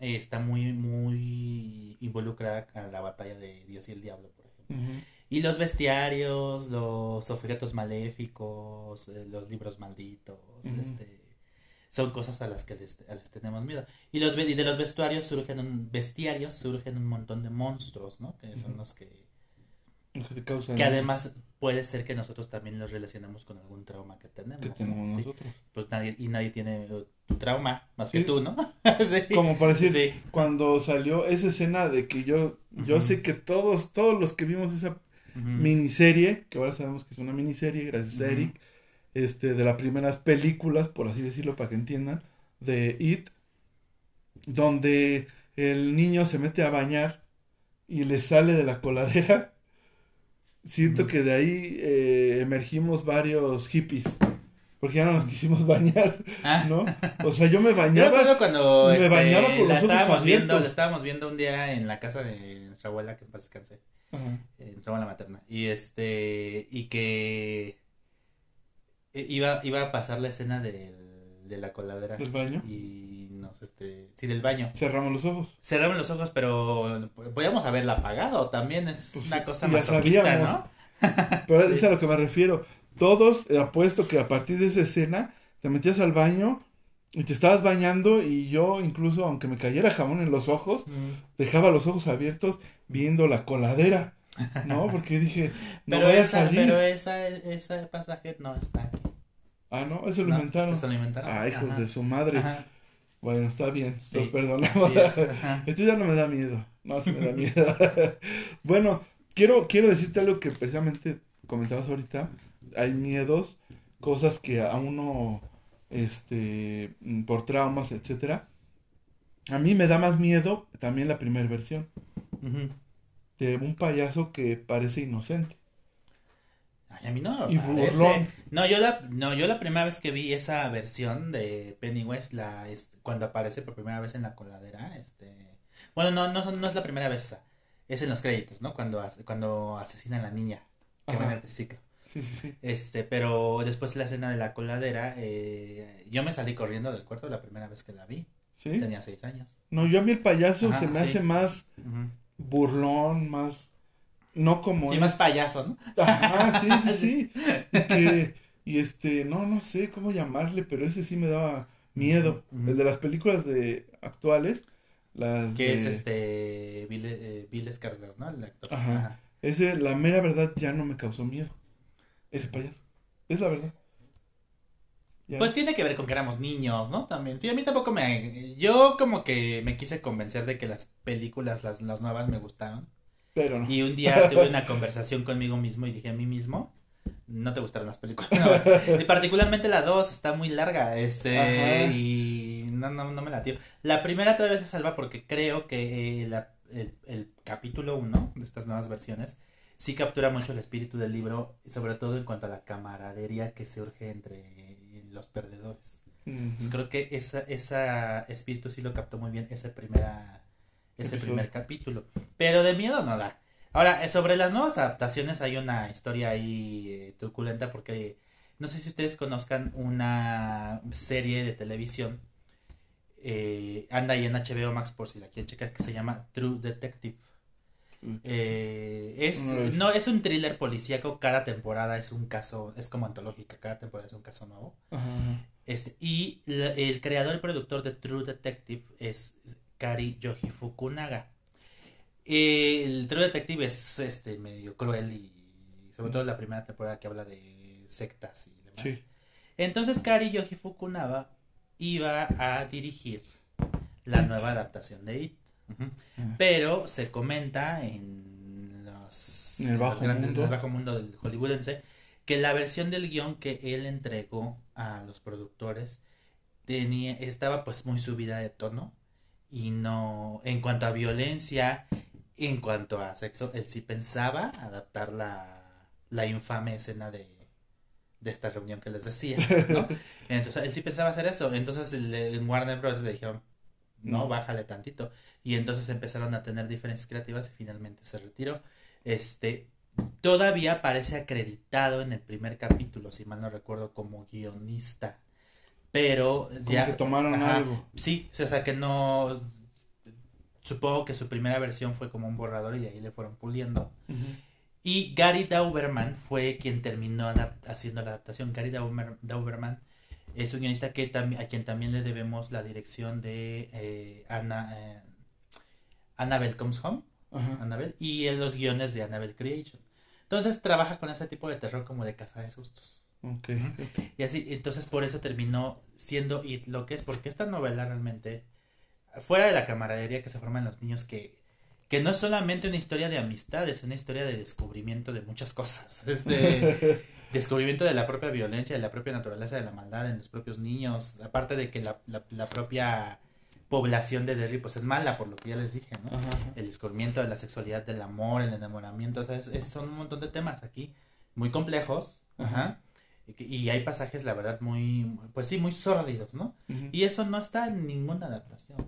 eh, está muy, muy involucrada a la batalla de Dios y el diablo, por ejemplo. Y los bestiarios, los objetos maléficos, eh, los libros malditos, este, son cosas a las que les, a las que tenemos miedo. Y, los, y de los vestuarios surgen un, bestiarios surgen un montón de monstruos, ¿no? Que son los que... Lo que te causa Que además puede ser que nosotros también los relacionamos con algún trauma que tenemos. que tenemos Sí. nosotros. Pues nadie, y nadie tiene eh, tu trauma más que tú, ¿no? Sí. Como para decir, cuando salió esa escena de que yo, yo sé que todos, todos los que vimos esa miniserie, que ahora sabemos que es una miniserie, gracias a. Eric, este, de las primeras películas, por así decirlo, para que entiendan, de It, donde el niño se mete a bañar y le sale de la coladera. Siento que de ahí eh, emergimos varios hippies, porque ya no nos quisimos bañar, Ah. ¿no? O sea, yo me Yo bañaba, recuerdo cuando me este, bañaba con la los estábamos viendo, la estábamos viendo un día en la casa de nuestra abuela, que en paz descanse, Ajá. en nuestra abuela materna, y este, y que iba, iba a pasar la escena del- de la coladera del baño, y nos, este, sí, del baño. cerramos los ojos. Cerraron los ojos, pero podíamos haberla apagado, también es Pues una cosa sabíamos. ¿no? Pero Sí. es a lo que me refiero. Todos, eh, apuesto que a partir de esa escena, te metías al baño y te estabas bañando y yo incluso, aunque me cayera jabón en los ojos, dejaba los ojos abiertos viendo la coladera, ¿no? Porque dije, no Pero, a esa, salir. pero esa, ese pasaje no está aquí. Ah, no, eso lo ¿no? inventaron. Eso lo inventaron. Ah, hijos Ajá. de su madre. Ajá. Bueno, está bien, Sí, los perdonamos. así es, ajá. Esto ya no me da miedo. No, me da miedo. bueno, quiero, quiero decirte algo que precisamente comentabas ahorita. Hay miedos, cosas que a uno, este, por traumas, etcétera. A mí me da más miedo también la primera versión. De un payaso que parece inocente. Ay, a mí no. Y parece. burlón. No, yo la, no, yo la primera vez que vi esa versión de Pennywise, la, es, cuando aparece por primera vez en la coladera, este, bueno, no, no, no es la primera vez esa, es en los créditos, ¿no? Cuando, cuando asesinan a la niña que va en el triciclo. Sí, sí, sí. Este, pero después de la escena de la coladera, eh, yo me salí corriendo del cuarto la primera vez que la vi. ¿Sí? Tenía seis años. No, yo a mí el payaso Ajá, se me hace más. Burlón, más... No como Sí, es- más payaso, ¿no? Ajá, sí, sí, sí. Y, que- y este, no, no sé cómo llamarle, pero ese sí me daba miedo. El de las películas de actuales, las Que es este, Bill, eh, Bill Skarsgård, ¿no? El actor. Ajá. Ese, la mera verdad, ya no me causó miedo. Ese payaso. Es la verdad. Ya. Pues tiene que ver con que éramos niños, ¿no? También. Sí, a mí tampoco me... Yo como que me quise convencer de que las películas, las, las nuevas, me gustaron. pero no. Y un día tuve una conversación conmigo mismo y dije a mí mismo, no te gustaron las películas. No, y particularmente la 2 está muy larga, este, Ajá. y no, no, no me la tío. La primera todavía se salva porque creo que eh, la- el, el capítulo 1 de estas nuevas versiones sí captura mucho el espíritu del libro, sobre todo en cuanto a la camaradería que surge entre los perdedores. Pues creo que esa, esa espíritu sí lo captó muy bien ese, primera, ese Episodio. primer capítulo. Pero de miedo no da. Ahora, eh, sobre las nuevas adaptaciones hay una historia ahí eh, truculenta porque no sé si ustedes conozcan una serie de televisión. eh, anda ahí en HBO Max por si la quieren checar, que se llama True Detective. Eh, es, No es un thriller policíaco, cada temporada es un caso, es como antológica, cada temporada es un caso nuevo. Ajá. Este, y la- el creador y productor de True Detective es Kari Yoji Fukunaga. El True Detective es este medio cruel y sobre todo la primera temporada que habla de sectas y demás. Sí. Entonces Kari Yoji Fukunaga iba a dirigir la nueva adaptación de It. Ajá. Pero se comenta en los, En el los bajo mundo. en el bajo mundo del hollywoodense que la versión del guion que él entregó a los productores tenía estaba pues muy subida de tono y no en cuanto a violencia en cuanto a sexo él sí pensaba adaptar la, la infame escena de de esta reunión que les decía ¿no? entonces él sí pensaba hacer eso entonces le- en Warner Bros le dijeron no, bájale tantito. Y entonces empezaron a tener diferencias creativas y finalmente se retiró. Este, todavía aparece acreditado en el primer capítulo, si mal no recuerdo, como guionista. Pero Como ya. que tomaron ajá, algo. Sí, o sea que no. Supongo que su primera versión fue como un borrador y de ahí le fueron puliendo. Y Gary Dauberman fue quien terminó haciendo la adaptación. Gary Dauber- Dauberman es un guionista que a quien también le debemos la dirección de eh, Ana, eh, Annabelle Comes Home, Ajá. Annabelle, y en los guiones de Annabelle Creation. Entonces trabaja con ese tipo de terror como de casa de sustos. Ok, ok. Y así, entonces por eso terminó siendo It lo que es, porque esta novela realmente, fuera de la camaradería que se forman los niños, que, que no es solamente una historia de amistad, es una historia de descubrimiento de muchas cosas. Es de descubrimiento de la propia violencia, de la propia naturaleza de la maldad en los propios niños, aparte de que la, la, la propia población de Derry pues es mala, por lo que ya les dije, ¿no? Ajá. el descubrimiento de la sexualidad, del amor, el enamoramiento, o sea, es- es- son un montón de temas aquí muy complejos, ajá, y, hay pasajes, la verdad, muy, pues sí, muy sórdidos, ¿no? Y eso no está en ninguna adaptación.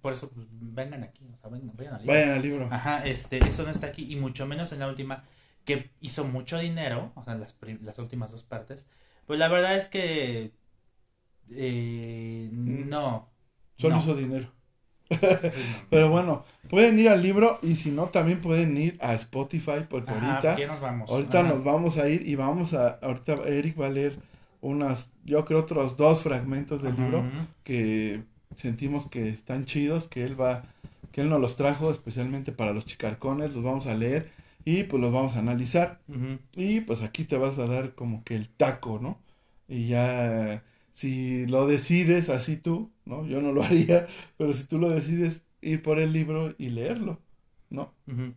Por eso, pues, vengan aquí, o sea, vengan, vayan al libro. Vayan al libro. Ajá, este, eso no está aquí, y mucho menos en la última, que hizo mucho dinero, o sea, las, las últimas dos partes, pues la verdad es que, eh, no. Solo no. hizo dinero. Pero bueno, pueden ir al libro y si no, también pueden ir a Spotify porque Ajá, ahorita, ¿por qué nos vamos? ahorita Ajá. nos vamos a ir y vamos a, ahorita Eric va a leer unas, yo creo otros dos fragmentos del Ajá. libro que sentimos que están chidos, que él va, que él nos los trajo especialmente para los chicarcones, los vamos a leer y pues los vamos a analizar. Y pues aquí te vas a dar como que el taco, ¿no? Y ya, si lo decides así tú, ¿no? Yo no lo haría, pero si tú lo decides ir por el libro y leerlo, ¿no? Ujú.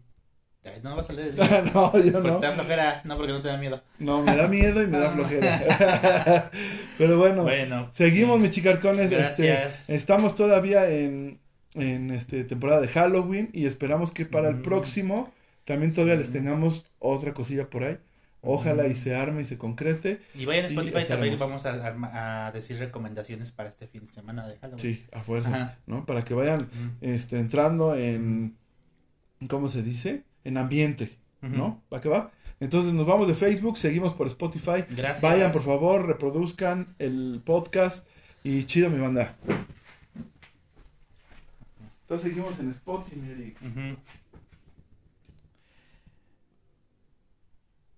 Ay, No vas a leer no, yo Porque no. te da flojera, no porque no te da miedo. No, me da miedo y me da flojera. pero bueno, Bueno. seguimos, sí. mis chicarcones. Gracias. Este, estamos todavía en, en este temporada de Halloween y esperamos que para el próximo también todavía les tengamos otra cosilla por ahí. Ojalá y se arme y se concrete. Y vayan a y Spotify también estaremos. vamos a, a decir recomendaciones para este fin de semana de Halloween. Sí, a fuerza, Ajá. ¿no? Para que vayan este, entrando en, ¿cómo se dice? En ambiente. ¿no? ¿Para qué va? Entonces nos vamos de Facebook, seguimos por Spotify. Gracias. Vayan, por favor, reproduzcan el podcast y chido mi banda. Entonces seguimos en Spotify, Eric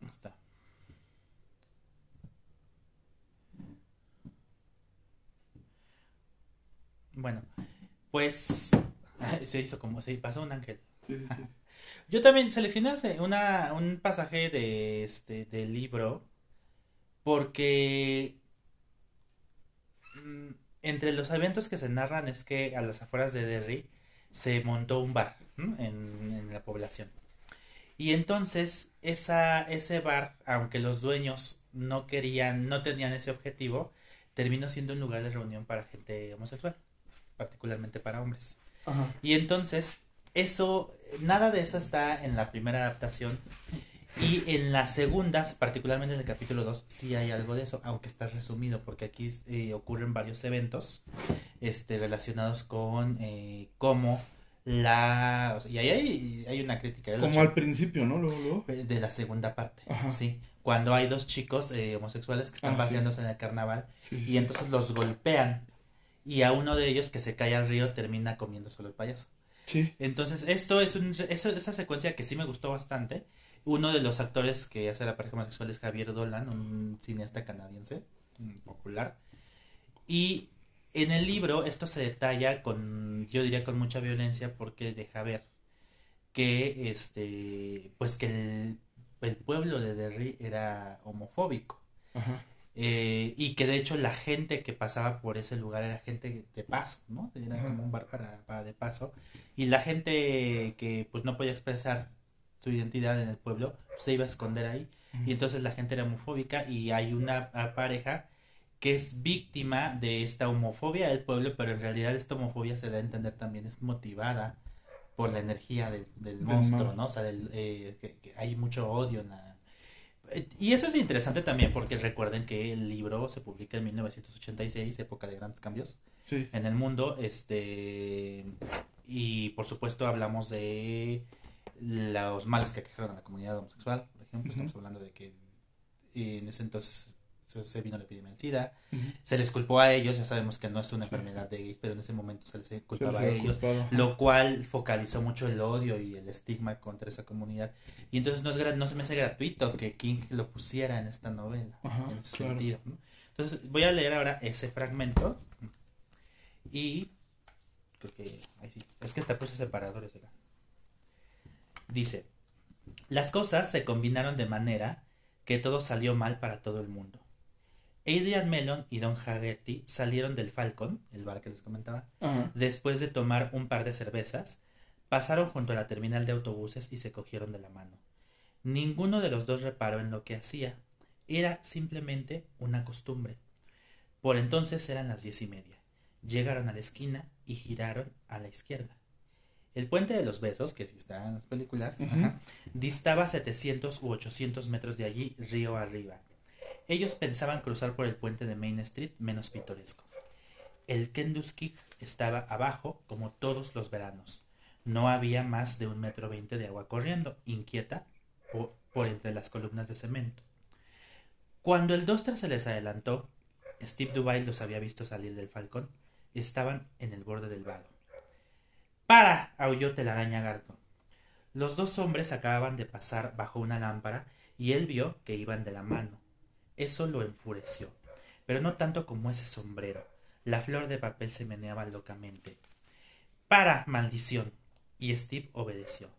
Está. Bueno, pues se hizo como se pasó un ángel. Sí, sí, sí. Yo también seleccioné una, un pasaje de este del libro porque mm, entre los eventos que se narran es que a las afueras de Derry se montó un bar en, en la población. Y entonces esa, ese bar, aunque los dueños no querían, no tenían ese objetivo, terminó siendo un lugar de reunión para gente homosexual, particularmente para hombres. Ajá. Y entonces, eso, nada de eso está en la primera adaptación. Y en las segundas, particularmente en el capítulo 2, sí hay algo de eso, aunque está resumido, porque aquí eh, ocurren varios eventos este, relacionados con eh, cómo la... o sea, y ahí hay, hay una crítica de, Como al principio, ¿no? Luego, luego. de la segunda parte, Ajá. ¿sí? Cuando hay dos chicos eh, homosexuales que están Ah, sí. paseándose en el carnaval Sí, sí, y entonces los golpean y a uno de ellos que se cae al río termina comiéndoselo el payaso. Sí. Entonces, esto es un, esa secuencia que sí me gustó bastante. Uno de los actores que hace la pareja homosexual es Javier Dolan, un cineasta canadiense popular. Y en el libro esto se detalla con, yo diría con mucha violencia porque deja ver que este, pues que el, el pueblo de Derry era homofóbico. Ajá. Eh, y que de hecho la gente que pasaba por ese lugar era gente de paso, ¿no? Era como un bar para, para de paso. Y la gente que pues no podía expresar su identidad en el pueblo pues, se iba a esconder ahí. Y entonces la gente era homofóbica y hay una pareja que es víctima de esta homofobia del pueblo, pero en realidad esta homofobia se da a entender también es motivada por la energía del, del monstruo. ¿no? O sea, del, eh, que, que hay mucho odio en la... Eh, Y eso es interesante también porque recuerden que el libro se publica en 1986, época de grandes cambios Sí. en el mundo, este y por supuesto hablamos de los males que aquejaron a la comunidad homosexual, por ejemplo, estamos hablando de que en ese entonces se, vino la epidemia del SIDA, se les culpó a ellos, ya sabemos que no es una enfermedad de gays, pero en ese momento se les culpaba Se a les ellos, culpado. lo cual focalizó mucho el odio y el estigma contra esa comunidad. Y entonces no, es, no se me hace gratuito que King lo pusiera en esta novela, Ajá, en ese claro. sentido. ¿no? Entonces voy a leer ahora ese fragmento y creo que ahí sí, es que está puesto separadores. acá. Dice, las cosas se combinaron de manera que todo salió mal para todo el mundo. Adrian Mellon y Don Haggerty salieron del Falcon, el bar que les comentaba. Después de tomar un par de cervezas, pasaron junto a la terminal de autobuses y se cogieron de la mano. Ninguno de los dos reparó en lo que hacía. Era simplemente una costumbre. Por entonces eran las diez y media. Llegaron a la esquina y giraron a la izquierda. El puente de los besos, que sí está en las películas, ajá, distaba 700 u 800 metros de allí, río arriba. Ellos pensaban cruzar por el puente de Main Street menos pintoresco. El Kentucky estaba abajo como todos los veranos. No había más de un metro veinte de agua corriendo, inquieta por, entre las columnas de cemento. Cuando el Duster se les adelantó, Steve Dubai los había visto salir del falcón. Estaban en el borde del vado. ¡Para! aulló telaraña Garton. Los dos hombres acababan de pasar bajo una lámpara y él vio que iban de la mano. Eso lo enfureció, pero no tanto como ese sombrero. La flor de papel se meneaba locamente. ¡Para! maldición. Y Steve obedeció.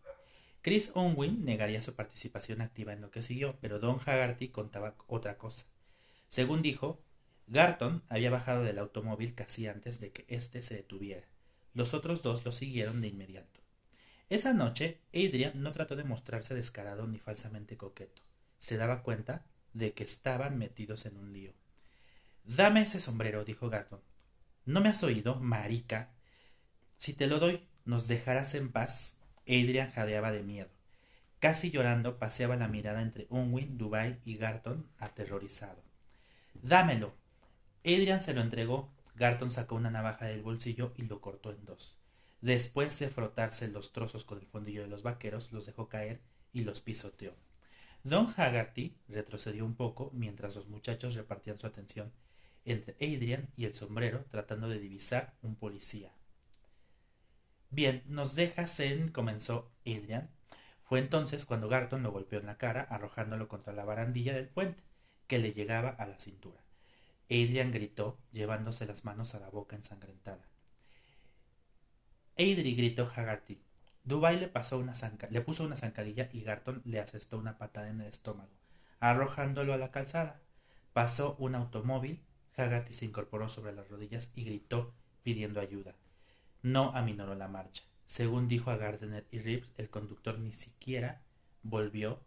Chris Unwin negaría su participación activa en lo que siguió, pero Don Haggerty contaba otra cosa. Según dijo, Garton había bajado del automóvil casi antes de que éste se detuviera. Los otros dos lo siguieron de inmediato. Esa noche, Adrian no trató de mostrarse descarado ni falsamente coqueto. Se daba cuenta de que estaban metidos en un lío. Dame ese sombrero, dijo Garton. ¿No me has oído, marica? Si te lo doy, ¿nos dejarás en paz? Adrian jadeaba de miedo. Casi llorando, paseaba la mirada entre Unwin, Dubai y Garton, aterrorizado. Dámelo. Adrian se lo entregó. Garton sacó una navaja del bolsillo y lo cortó en dos. Después de frotarse los trozos con el fondillo de los vaqueros, los dejó caer y los pisoteó. Don Haggerty retrocedió un poco mientras los muchachos repartían su atención entre Adrian y el sombrero tratando de divisar un policía. Bien, nos dejas en... comenzó Adrian. Fue entonces cuando Garton lo golpeó en la cara, arrojándolo contra la barandilla del puente, que le llegaba a la cintura. Adrian gritó, llevándose las manos a la boca ensangrentada. Adri gritó Haggerty. Dubai le, puso una zancadilla y Garton le asestó una patada en el estómago, arrojándolo a la calzada. Pasó un automóvil, Haggerty se incorporó sobre las rodillas y gritó pidiendo ayuda. No aminoró la marcha. Según dijo a Gardner y Reeves, el conductor ni siquiera volvió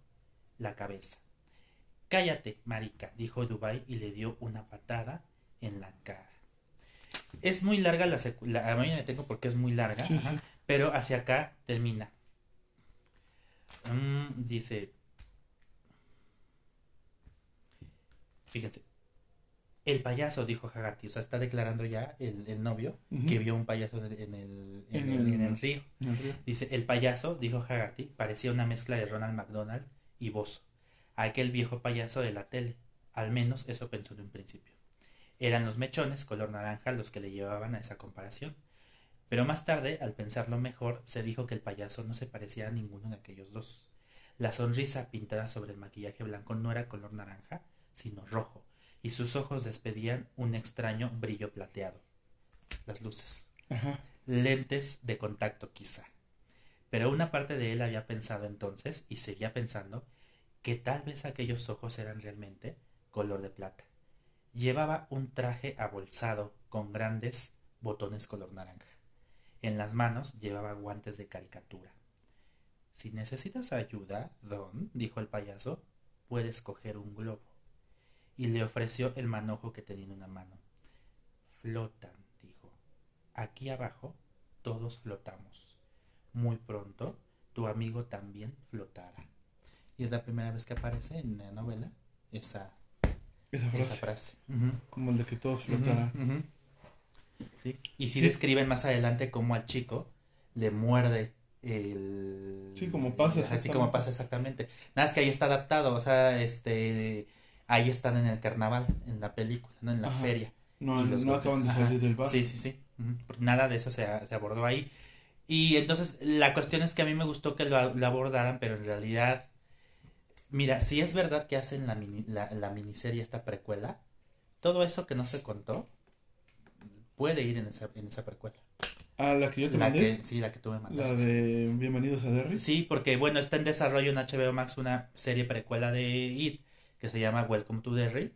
la cabeza. Cállate, marica, dijo Dubai y le dio una patada en la cara. Es muy larga la secuela, a mí me tengo porque es muy larga. Pero hacia acá termina. Mm, dice, fíjense, el payaso, dijo Haggerty, o sea, está declarando ya el, el novio que vio un payaso en el, en el, en en río. Dice, el payaso, dijo Haggerty, parecía una mezcla de Ronald McDonald y Bozo, aquel viejo payaso de la tele. Al menos eso pensó de un principio. Eran los mechones color naranja los que le llevaban a esa comparación. Pero más tarde, al pensarlo mejor, se dijo que el payaso no se parecía a ninguno de aquellos dos. La sonrisa pintada sobre el maquillaje blanco no era color naranja, sino rojo, y sus ojos despedían un extraño brillo plateado. Las luces Ajá. lentes de contacto quizá. Pero una parte de él había pensado entonces, y seguía pensando, que tal vez aquellos ojos eran realmente color de plata. Llevaba un traje abolsado con grandes botones color naranja. En las manos llevaba guantes de caricatura. Si necesitas ayuda, Don, dijo el payaso, puedes coger un globo. Y le ofreció el manojo que tenía en una mano. Flotan, dijo. Aquí abajo todos flotamos. Muy pronto tu amigo también flotará. Y es la primera vez que aparece en la novela esa, Esa frase. esa frase. Ujú. Como el de que todos ujú. Sí. Y Sí. describen más adelante cómo al chico le muerde el... Sí, como pasa Así como exactamente. pasa exactamente. Nada más que ahí está adaptado, o sea, este... Ahí están en el carnaval, en la película, ¿no? En la Ajá. feria. No, no acaban de Ajá. salir del bar. Sí, sí, sí. Nada de eso se, se abordó ahí. Y entonces la cuestión es que a mí me gustó que lo, lo abordaran, pero en realidad, mira, si es verdad que hacen la, mini- la, la miniserie, esta precuela, todo eso que no se contó puede ir en esa, en esa precuela. Ah, la que yo te La mandé. que, sí, la que tú me La mandaste. de Bienvenidos a Derry. Sí, porque bueno, está en desarrollo en HBO Max una serie precuela de It que se llama Welcome to Derry.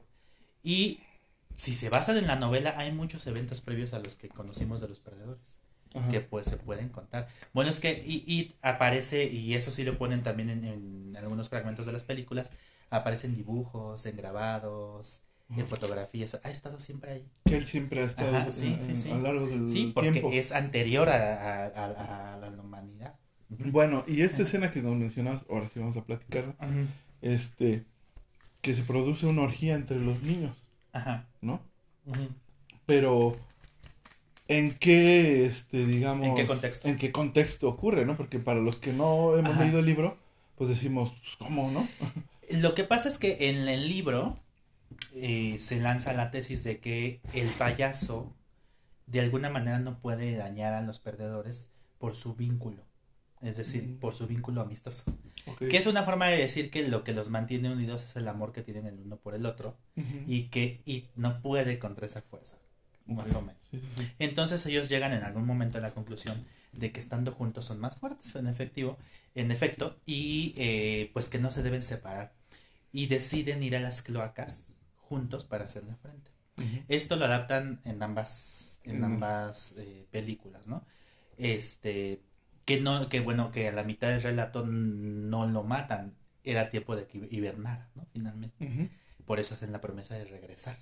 Y si se basan en la novela, hay muchos eventos previos a los que conocimos de los perdedores Ajá. que pues se pueden contar. Bueno, es que It, aparece, y eso sí lo ponen también en, en algunos fragmentos de las películas, aparece en dibujos, en grabados, Ajá. fotografías, ha estado siempre ahí. Que él siempre ha estado Ajá, sí, en- sí, sí. a lo largo del Sí, porque tiempo. es anterior a, a- a- la humanidad. Bueno, y esta Ajá. escena que nos mencionas, ahora sí vamos a platicar, este, que se produce una orgía entre los niños, Ajá. ¿no? Pero, ¿en qué, este, digamos... ¿En qué contexto? ¿En qué contexto ocurre, no? Porque para los que no hemos leído el libro, pues decimos, pues, ¿cómo, no? Lo que pasa es que en el libro eh, se lanza la tesis de que el payaso de alguna manera no puede dañar a los perdedores por su vínculo, es decir, Mm. por su vínculo amistoso. Que es una forma de decir que lo que los mantiene unidos es el amor que tienen el uno por el otro y que It no puede contra esa fuerza, más o menos. Sí, sí, sí. Entonces ellos llegan en algún momento a la conclusión de que estando juntos son más fuertes, en efectivo, en efecto, y eh, pues que no se deben separar. Y deciden ir a las cloacas juntos para hacerle frente. Esto lo adaptan en ambas, en ambas eh, películas, ¿no? Este, que no, que bueno, que a la mitad del relato no lo matan. Era tiempo de que hibernara, ¿no? Finalmente. Por eso hacen la promesa de regresar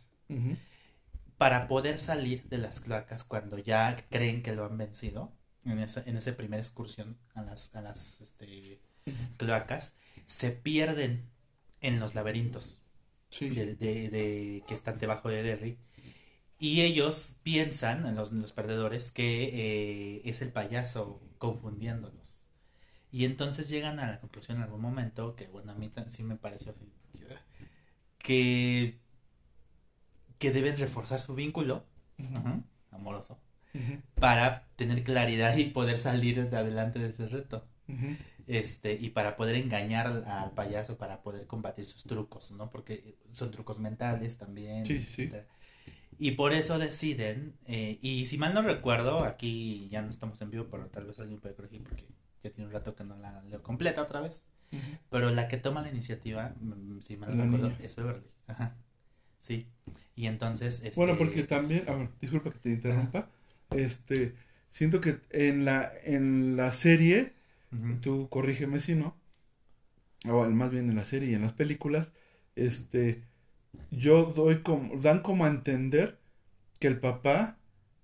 para poder salir de las cloacas cuando ya creen que lo han vencido en esa, en esa primera excursión a las, a las este, cloacas, se pierden en los laberintos Sí. de, de- de- que están debajo de Derry y ellos piensan, los, los perdedores, que eh, es el payaso confundiéndolos. Y entonces llegan a la conclusión en algún momento, que bueno, a mí sí me pareció así, que, que deben reforzar su vínculo amoroso para tener claridad y poder salir de adelante de ese reto. Este, y para poder engañar al, al payaso, para poder combatir sus trucos, ¿no? Porque son trucos mentales también. Sí, sí. Y por eso deciden, eh, y si mal no recuerdo, aquí ya no estamos en vivo, pero tal vez alguien puede corregir porque ya tiene un rato que no la leo completa otra vez. Ujú. Pero la que toma la iniciativa, mm, si mal no recuerdo, es Beverly. Ajá. Sí. Y entonces. Este, Bueno, porque también, a ver, disculpa que te interrumpa, este, siento que en la, en la serie, Tú corrígeme si no, o más bien en la serie y en las películas, este, yo doy como, dan como a entender que el papá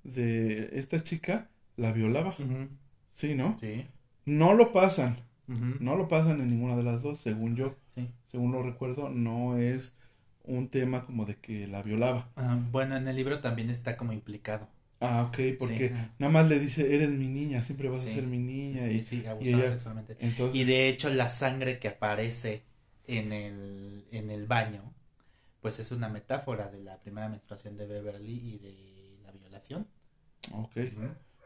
de esta chica la violaba. Sí, ¿no? Sí. No lo pasan. No lo pasan en ninguna de las dos, según yo. sí. Según lo recuerdo, no es un tema como de que la violaba. Ah, bueno, en el libro también está como implicado. Ah, ok, porque Sí, nada más le dice, eres mi niña, siempre vas Sí, a ser mi niña. Sí, y, sí, y abusaba ella- sexualmente. entonces, Y de hecho la sangre que aparece en el, en el baño, pues es una metáfora de la primera menstruación de Beverly y de la violación. ok,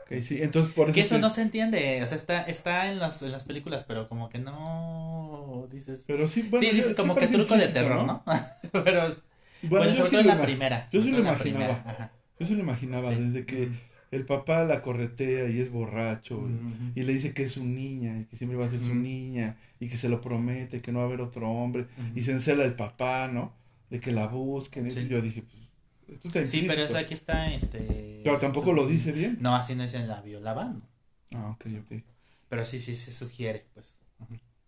ok, sí, entonces por eso... Que eso te- no se entiende, o sea, está, está en, las, en las películas, pero como que no dices... Pero sí, bueno, sí, dices como que truco de terror, ¿no? pero Bueno, bueno, sobre todo en la primera. yo sí lo imaginaba. primera, ajá. Yo sí lo imaginaba, Sí. desde que el papá la corretea y es borracho y- le dice que es su niña y que siempre va a ser su niña y que se lo promete, que no va a haber otro hombre y se encela el papá, ¿no? De que la busquen. Sí. Y yo dije, pues, esto está Sí, pero implícito. es, aquí está este... Pero tampoco lo dice bien. No, así no dicen la violaban, Ah, ok, ok. pero sí, sí se sugiere, pues.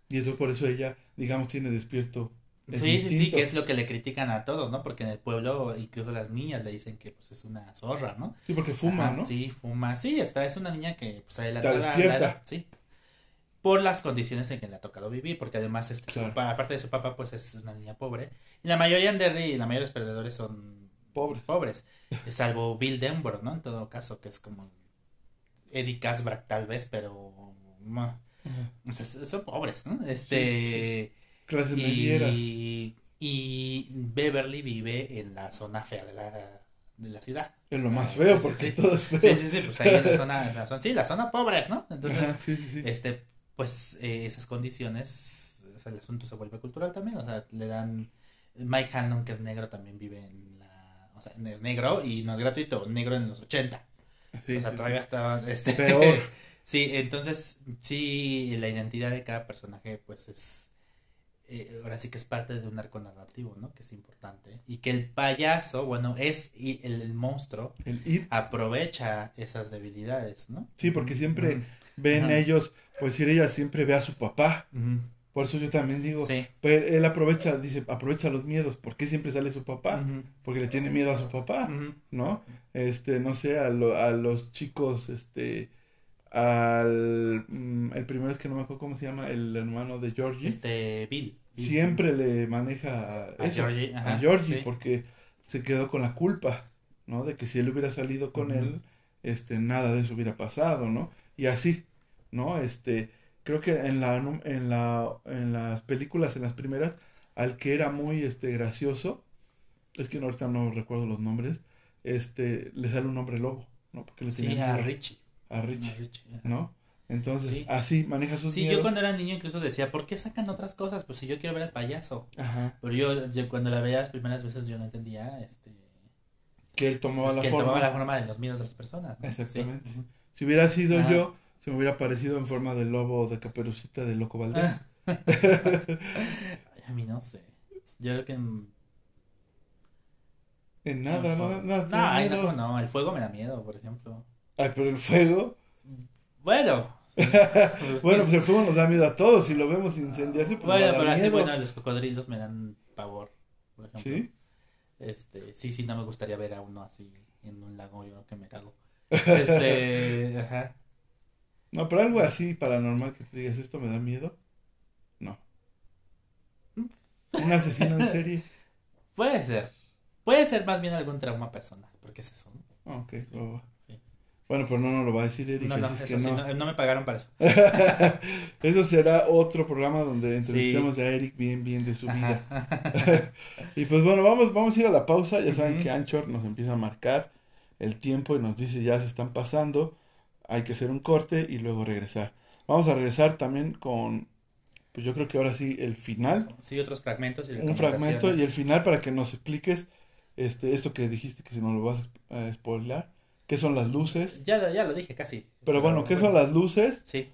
Y entonces por eso ella, digamos, tiene despierto. Sí, sí, sí, que es lo que le critican a todos, ¿no? Porque en el pueblo, incluso las niñas le dicen que pues es una zorra, ¿no? Sí, porque fuma, Ajá, ¿no? Sí, fuma. Sí, está, es una niña que pues a él Está despierta. sí. Por las condiciones en que le ha tocado vivir, porque además este, su Claro. papá, aparte de su papá, pues es una niña pobre. Y la mayoría en Derry, la mayoría de los perdedores son Pobre. pobres, salvo Bill Denver, ¿no? En todo caso, que es como Eddie Casbrack tal vez, pero o sea, son pobres, ¿no? Este Clases y, y Beverly vive en la zona fea de la, de la ciudad. Es lo más feo porque sí. todo es feo. Sí, sí, sí, pues ahí en la zona, en la zona- sí, la zona pobre, ¿no? Entonces, Ajá, sí, sí, sí. este, pues eh, esas condiciones, o sea, el asunto se vuelve cultural también, o sea, le dan, Mike Hanlon, que es negro, también vive en la, o sea, es negro y no es gratuito, negro en los 80, Sí, o sea, todavía está, este, Peor. sí, entonces, sí, la identidad de cada personaje, pues es, eh, ahora sí que es parte de un arco narrativo, ¿no? Que es importante, y que el payaso, bueno, es y el, el monstruo, El it. aprovecha esas debilidades, ¿no? Sí, porque siempre ven ellos, pues si ella siempre ve a su papá. Por eso yo también digo, Sí. pues él aprovecha, dice, aprovecha los miedos. ¿Por qué siempre sale su papá? Porque le tiene miedo a su papá. ¿no? Este, no sé, a, lo- a los chicos, este, al, mm, el primero es que no me acuerdo cómo se llama, el hermano de Georgie. Este, Bill. Bill. siempre le maneja a, A eso, Georgie, ajá, a Georgie, sí. porque se quedó con la culpa, ¿no? De que si él hubiera salido con él, este, nada de eso hubiera pasado, ¿no? Y así, ¿no? Este, creo que en la, en la, en las películas, en las primeras, al que era muy, este, gracioso, es que no, ahorita no recuerdo los nombres, este, le sale un hombre lobo, ¿no? Porque le Sí, tenía a Richie. A Richie, A Richie, ajá. ¿no? Entonces, Sí. así maneja sus Sí, miedos. yo cuando era niño incluso decía, ¿por qué sacan otras cosas? Pues si yo quiero ver al payaso. Ajá. Pero yo, yo cuando la veía las primeras veces yo no entendía, este... Que él tomaba pues, la que forma. tomaba la forma de los miedos de las personas. ¿no? Exactamente. Sí. Si hubiera sido Ajá. yo, se me hubiera parecido en forma de lobo de caperucita de Loco Valdés. Ay, a mí no sé. Yo creo que... en- En nada, en nada. No, no, miedo. ¿cómo no, el fuego me da miedo, por ejemplo. Ay, pero el fuego. Bueno. Bueno, pues el fuego nos da miedo a todos. Si lo vemos incendiarse, pues Bueno, nos da pero así, miedo. bueno, los cocodrilos me dan pavor, por ejemplo. ¿Sí? Este, sí, sí, no me gustaría ver a uno así en un lago, yo que me cago. Este, ajá. No, pero algo así paranormal que te digas, esto me da miedo. No. Un asesino en serie. Puede ser. Puede ser más bien algún trauma personal, porque es eso. ¿no? Ah, ok, va. Bueno, pero no nos lo va a decir Eric. No, eso que sí, no. no, me pagaron para eso. Eso será otro programa donde entrevistemos Sí. a Eric bien, bien de su vida. Y pues bueno, vamos, vamos a ir a la pausa. Ya saben que Anchor nos empieza a marcar el tiempo y nos dice ya se están pasando. Hay que hacer un corte y luego regresar. Vamos a regresar también con, pues yo creo que ahora sí, el final. Sí, otros fragmentos. Y Un fragmento y el final para que nos expliques este, esto que dijiste que si nos lo vas a spoiler. ¿Qué son las luces? Ya, lo- ya lo dije casi. Pero bueno, ¿qué son las luces? Sí.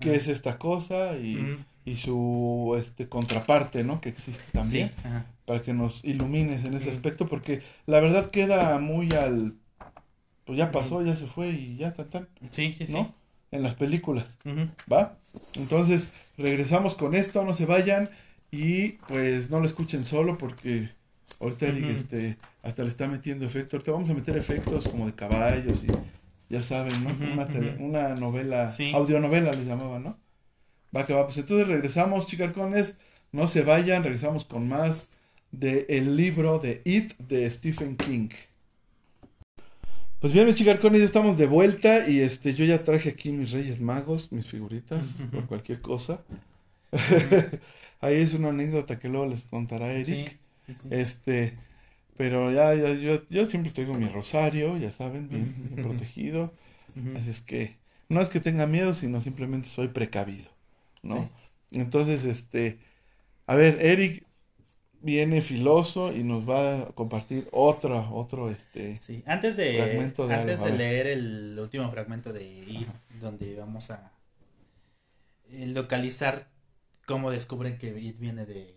¿Qué Ajá. es esta cosa? Y, y su este, contraparte, ¿no? Que existe también. Sí. Ajá. para que nos ilumines en ese aspecto, porque la verdad queda muy al... Pues ya pasó, ya se fue y ya está tan, Sí, sí, sí. En las películas. ¿va? Entonces, regresamos con esto, no se vayan y pues no lo escuchen solo porque Ahorita Ujú. este, hasta le está metiendo efectos. Ahorita vamos a meter efectos como de caballos y ya saben, ¿no? Una, tele- una novela, Sí. audionovela les llamaban, ¿no? Va que va, pues entonces regresamos, chicarcones, no se vayan, regresamos con más de el libro de It de Stephen King. Pues bien, mis chicarcones, ya estamos de vuelta y este, yo ya traje aquí mis Reyes Magos, mis figuritas, por cualquier cosa. Ahí es una anécdota que luego les contará Eric. Sí, sí. Este, pero ya, ya, yo, yo siempre estoy con mi rosario, ya saben, bien, protegido. Así es que no es que tenga miedo, sino simplemente soy precavido, ¿no? Entonces, este, a ver, Eric viene filoso y nos va a compartir otra, otro, este, Sí, antes de, Fragmento de antes algo, de leer el último fragmento de It, donde vamos a eh, localizar cómo descubren que It viene de-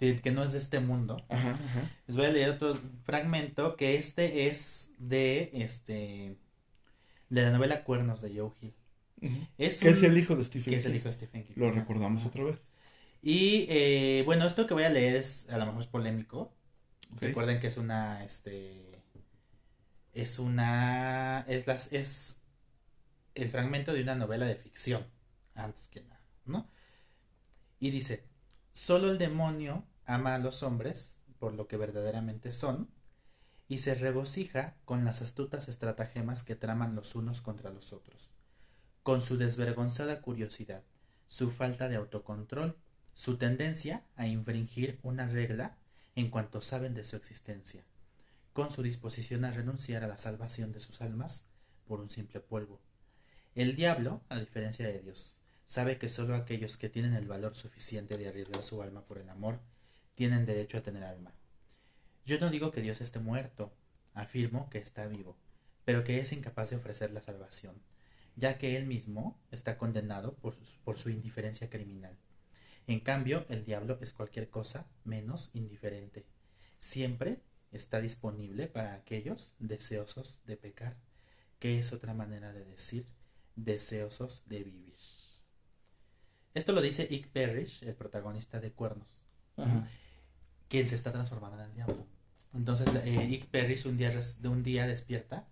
que no es de este mundo. ajá, ajá, Les voy a leer otro fragmento que este es de este de la novela Cuernos de Joe Hill. Es que es el hijo de Stephen que es el King. hijo de Stephen King. Lo recordamos Ajá. otra vez. Y eh, bueno, esto que voy a leer es a lo mejor es polémico. Recuerden que es una este es una es las es el fragmento de una novela de ficción antes que nada, ¿no? Y dice, solo el demonio ama a los hombres por lo que verdaderamente son y se regocija con las astutas estratagemas que traman los unos contra los otros, con su desvergonzada curiosidad, su falta de autocontrol, su tendencia a infringir una regla en cuanto saben de su existencia, con su disposición a renunciar a la salvación de sus almas por un simple polvo. El diablo, a diferencia de Dios, sabe que sólo aquellos que tienen el valor suficiente de arriesgar su alma por el amor tienen derecho a tener alma. Yo no digo que Dios esté muerto, afirmo que está vivo, pero que es incapaz de ofrecer la salvación, ya que él mismo está condenado por, su indiferencia criminal. En cambio, el diablo es cualquier cosa menos indiferente. Siempre está disponible para aquellos deseosos de pecar, que es otra manera de decir deseosos de vivir. Esto lo dice Ike Parrish, el protagonista de Cuernos, Ajá. quien se está transformando en el diablo. Entonces, eh, Ike Parrish un día, de un día despierta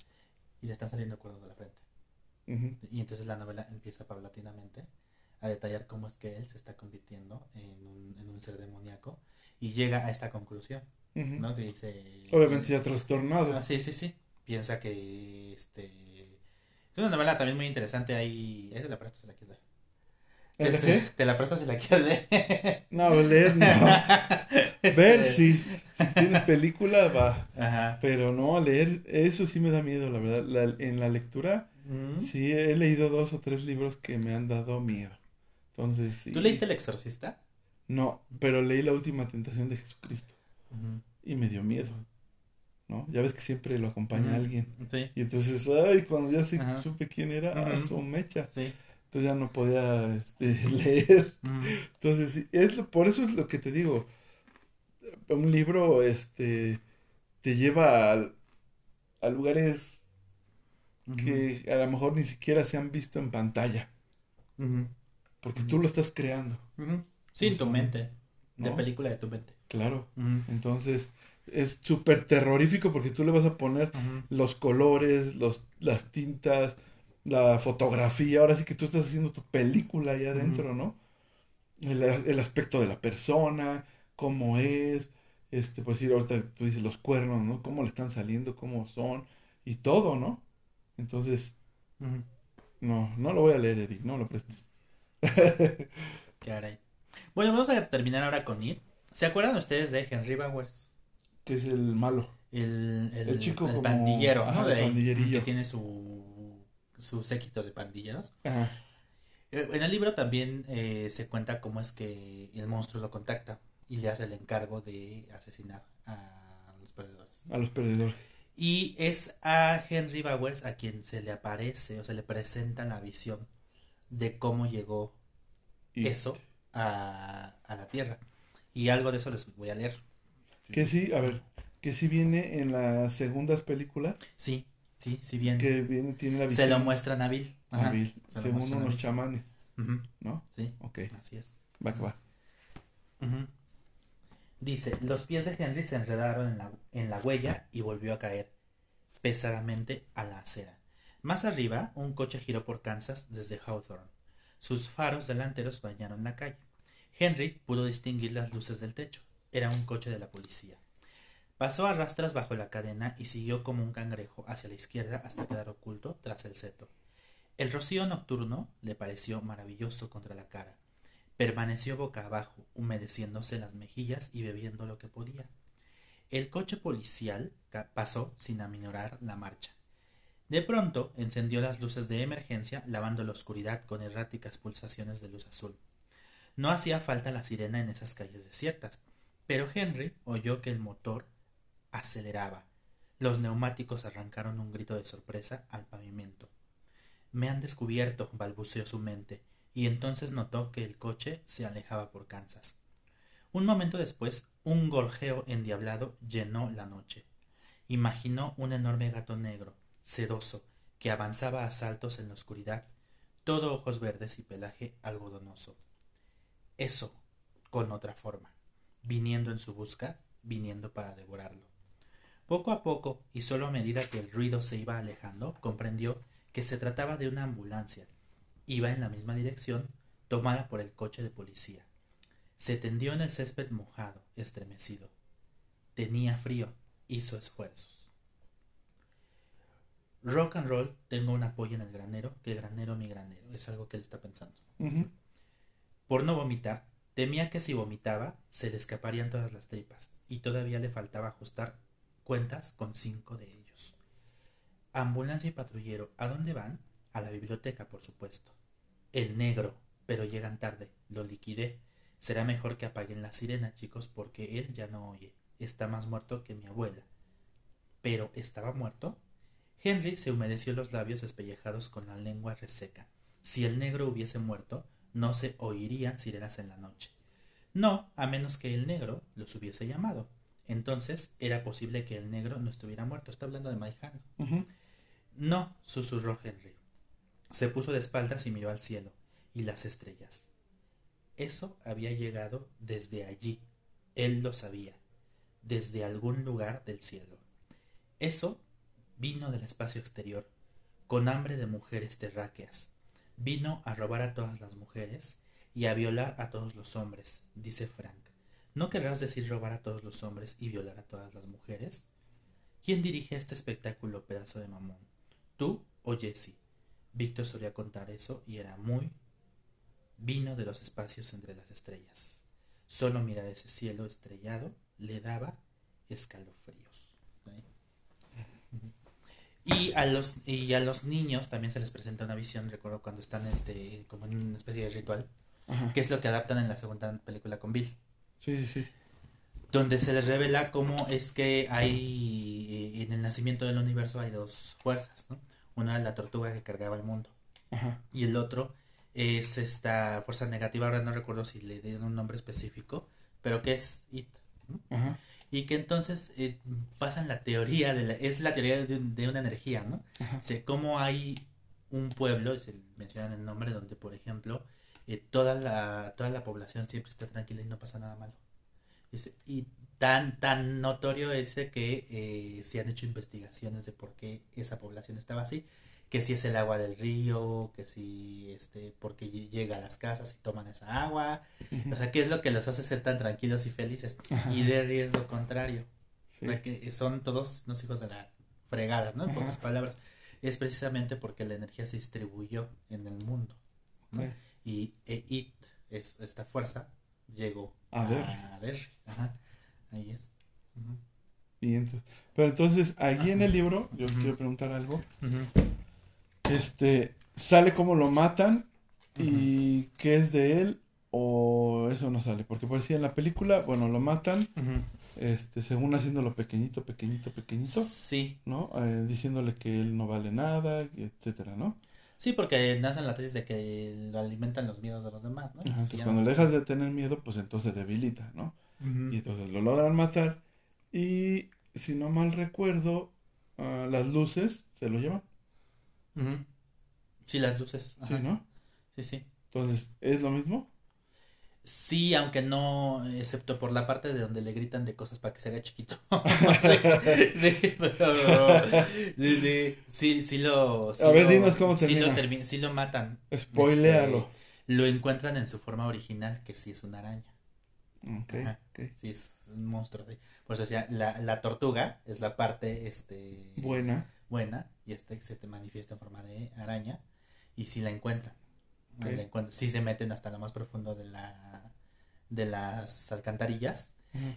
y le están saliendo cuernos de la frente. Y entonces la novela empieza paulatinamente a detallar cómo es que él se está convirtiendo en un, en un ser demoníaco y llega a esta conclusión, dice... Obviamente ya trastornado. Ah, sí, sí, sí. Piensa que este... Es una novela también muy interesante ahí... Ahí te la presto si la quieres leer. ¿El Este, te la presto si la quieres leer. No, leer no. Este, Ver sí. Si tienes película, va. Ajá. Pero no, leer, eso sí me da miedo, la verdad. La- en la lectura, Mm. sí he leído dos o tres libros que me han dado miedo. Entonces, sí. ¿Tú leíste El Exorcista? No, pero leí La Última Tentación de Jesucristo y me dio miedo. ¿No? Ya ves que siempre lo acompaña alguien. Sí, Y entonces, ay, cuando ya sí supe quién era, su mecha. sí. Entonces ya no podía este, leer. Mm. Entonces, es por eso es lo que te digo. Un libro este te lleva a, a lugares que a lo mejor ni siquiera se han visto en pantalla, porque tú lo estás creando. Sí, tu mente. De ¿no? película de tu mente. Claro. Entonces, es súper terrorífico porque tú le vas a poner los colores, los, las tintas, la fotografía. Ahora sí que tú estás haciendo tu película ahí adentro, ¿no? El, el aspecto de la persona, cómo es, este, pues sí, ahorita tú dices los cuernos, ¿no? Cómo le están saliendo, cómo son, y todo, ¿no? Entonces, no, no lo voy a leer, Eric, no lo prestes. Caray. Bueno, vamos a terminar ahora con It. ¿Se acuerdan ustedes de Henry Bowers? que es el malo. El, el, El chico el como- pandillero, ajá, ¿no? el pandillerillo. que tiene su, su séquito de pandilleros. Ajá. Eh, En el libro también eh, se cuenta cómo es que el monstruo lo contacta y le hace el encargo de asesinar a los perdedores. A los perdedores. Y es a Henry Bowers a quien se le aparece o se le presenta la visión de cómo llegó Y eso a, a la Tierra. Y algo de eso les voy a leer. Que sí, a ver, que sí viene en las segundas películas, Sí, sí, si bien que viene, tiene la se lo muestran a Bill. Ajá, a Bill, se según unos Bill. chamanes, ¿no? Sí, Ok, así es. va que va. Dice, los pies de Henry se enredaron en la, en la huella y volvió a caer pesadamente a la acera. Más arriba, un coche giró por Kansas desde Hawthorne. Sus faros delanteros bañaron la calle. Henry pudo distinguir las luces del techo. Era un coche de la policía. Pasó a rastras bajo la cadena y siguió como un cangrejo hacia la izquierda hasta quedar oculto tras el seto. El rocío nocturno le pareció maravilloso contra la cara. Permaneció boca abajo, humedeciéndose las mejillas y bebiendo lo que podía. El coche policial pasó sin aminorar la marcha. De pronto encendió las luces de emergencia, lavando la oscuridad con erráticas pulsaciones de luz azul. No hacía falta la sirena en esas calles desiertas, pero Henry oyó que el motor aceleraba. Los neumáticos arrancaron un grito de sorpresa al pavimento. Me han descubierto, balbuceó su mente, y entonces notó que el coche se alejaba por Kansas. Un momento después, un gorjeo endiablado llenó la noche. Imaginó un enorme gato negro, sedoso, que avanzaba a saltos en la oscuridad, todo ojos verdes y pelaje algodonoso. Eso, con otra forma, viniendo en su busca, viniendo para devorarlo. Poco a poco, y solo a medida que el ruido se iba alejando, comprendió que se trataba de una ambulancia. Iba en la misma dirección, tomada por el coche de policía. Se tendió en el césped mojado, estremecido. Tenía frío, hizo esfuerzos. Rock and roll, tengo una polla en el granero, que granero mi granero, es algo que él está pensando. Por no vomitar, temía que si vomitaba se le escaparían todas las tripas, y todavía le faltaba ajustar cuentas con cinco de ellos. Ambulancia y patrullero, ¿a dónde van? A la biblioteca, por supuesto. El negro, pero llegan tarde, lo liquidé. Será mejor que apaguen la sirena, chicos, porque él ya no oye. Está más muerto que mi abuela. ¿Pero estaba muerto? Henry se humedeció los labios despellejados con la lengua reseca. Si el negro hubiese muerto, no se oirían sirenas en la noche. No, a menos que el negro los hubiese llamado. Entonces era posible que el negro no estuviera muerto. Está hablando de Maijano. No, susurró Henry. Se puso de espaldas y miró al cielo y las estrellas. Eso había llegado desde allí. Él lo sabía. Desde algún lugar del cielo. Eso vino del espacio exterior, con hambre de mujeres terráqueas. Vino a robar a todas las mujeres y a violar a todos los hombres, dice Frank. ¿No querrás decir robar a todos los hombres y violar a todas las mujeres? ¿Quién dirige este espectáculo, pedazo de mamón? ¿Tú o Jesse? Víctor solía contar eso y era muy vino de los espacios entre las estrellas. Solo mirar ese cielo estrellado le daba escalofríos. Y a los y a los niños también se les presenta una visión, recuerdo cuando están este como en una especie de ritual, que es lo que adaptan en la segunda película con Bill. Sí, sí, sí. Donde se les revela cómo es que hay eh, en el nacimiento del universo hay dos fuerzas, ¿no? Una es la tortuga que cargaba el mundo. Y el otro es esta fuerza negativa, ahora no recuerdo si le dieron un nombre específico, pero que es It. Ajá y que entonces eh, pasan la teoría, de la, es la teoría de, una energía, ¿no? O sea, cómo hay un pueblo, se menciona el nombre, donde, por ejemplo, eh, toda, la, toda la población siempre está tranquila y no pasa nada malo. Y tan, tan notorio es que eh, se han hecho investigaciones de por qué esa población estaba así que si es el agua del río, que si este, porque llega a las casas y toman esa agua, o sea, qué es lo que los hace ser tan tranquilos y felices, y de riesgo contrario, que son todos los hijos de la fregada, ¿no? En pocas palabras, es precisamente porque la energía se distribuyó en el mundo, y e, it, es, esta fuerza, llegó a, ver. Ajá. ahí es. pero entonces, allí en el libro, yo quiero preguntar algo este, sale como lo matan y qué es de él o eso no sale. Porque por decir en la película, bueno, lo matan, este, según haciéndolo pequeñito, pequeñito, pequeñito. Sí. ¿No? Eh, diciéndole que él no vale nada, etcétera, ¿no? Sí, porque nacen la tesis de que lo alimentan los miedos de los demás, ¿no? cuando le dejas de tener miedo, pues entonces debilita, ¿no? Y entonces lo logran matar y, si no mal recuerdo, ah, las luces se lo llevan. Sí, las luces. Sí, ¿no? Sí, sí. Entonces, ¿es lo mismo? Sí, aunque no, excepto por la parte de donde le gritan de cosas para que se haga chiquito. sí, sí, pero sí, sí, sí, sí lo. sí A ver, lo- dinos cómo sí termina. lo, termi- sí lo matan. Spoiléalo. Este, lo encuentran en su forma original, que sí es una araña. Ok, Ajá. ok. Sí, es un monstruo. sí. Por eso decía, la, la tortuga es la parte este, Buena. buena y este se te manifiesta en forma de araña y si la encuentran. Ok. La encuentran. Sí se meten hasta lo más profundo de la de las alcantarillas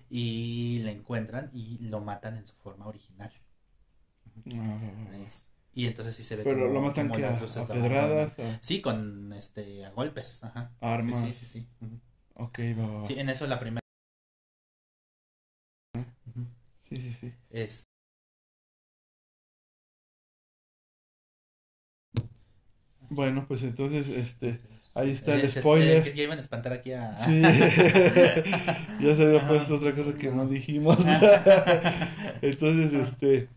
y la encuentran y lo matan en su forma original. Es- Y entonces sí se ve Pero como- lo matan como que a, las luces a lo pedradas, a Sí, con este a golpes, ajá. armas. Sí, sí, sí, sí. Ok, va, va, va. Sí, en eso la primera. Sí, sí, sí. Es Bueno, pues entonces, este, ahí está el Es- es- spoiler. que ya iban a espantar aquí a. Sí. ya se había puesto otra cosa que no dijimos. entonces, este,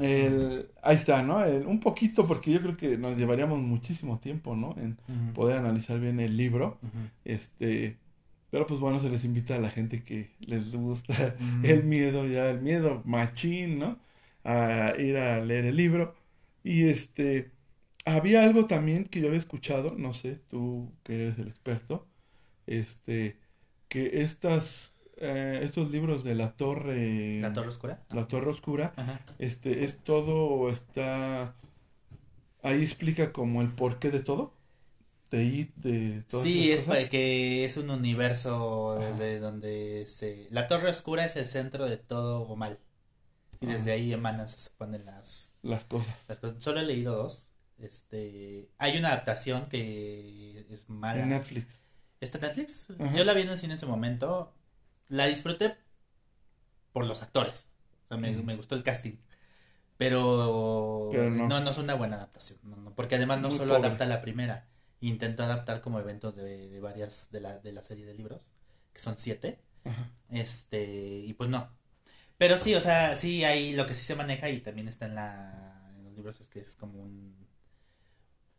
el, ahí está, ¿no? El- un poquito, porque yo creo que nos llevaríamos muchísimo tiempo, ¿no? En poder analizar bien el libro. Este, pero pues bueno, se les invita a la gente que les gusta el miedo, ya el miedo machín, ¿no? A ir a leer el libro. Y este, había algo también que yo había escuchado, no sé, tú que eres el experto, este, que estas, eh, estos libros de la torre, La Torre Oscura. la torre oscura, Ajá. este, es todo, está, ahí explica como el porqué de todo, de It, de todas Sí, es cosas. que es un universo Ajá. desde donde se... La Torre Oscura es el centro de todo mal. Y desde ahí emanan, se supone, las, las cosas. las cosas. Solo he leído dos. Este, hay una adaptación que es mala. En Netflix. ¿Está en Netflix? Ajá. Yo la vi en el cine en su momento. La disfruté por los actores. O sea, me, me gustó el casting. Pero, Pero no. no. no, es una buena adaptación. no, no, porque además no Muy solo pobre. adapta la primera. Intentó adaptar como eventos de, de varias de la, de la serie de libros. Que son siete. Ajá. Este, y pues no. Pero sí, o sea, sí hay lo que sí se maneja y también está en la en los libros es que es como un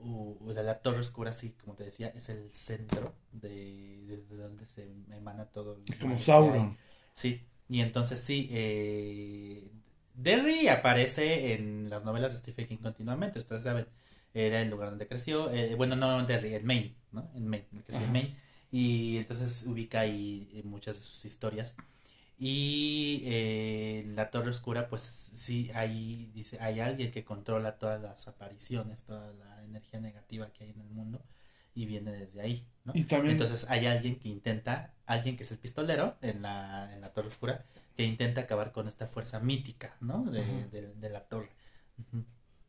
o sea, la torre oscura sí, como te decía, es el centro de, de- de donde se emana todo el Como. Sauron. Sí, y entonces sí, eh, Derry aparece en las novelas de Stephen King continuamente, ustedes saben, era el lugar donde creció, eh, bueno, no Derry, en Maine, ¿no? En Maine, en. Maine, y entonces ubica ahí eh, muchas de sus historias. Y eh, la Torre Oscura, pues sí, ahí dice, hay alguien que controla todas las apariciones, toda la energía negativa que hay en el mundo, y viene desde ahí, ¿no? Y también, Entonces hay alguien que intenta, alguien que es el pistolero en la, en la Torre Oscura, que intenta acabar con esta fuerza mítica, ¿no? De, de- de la torre.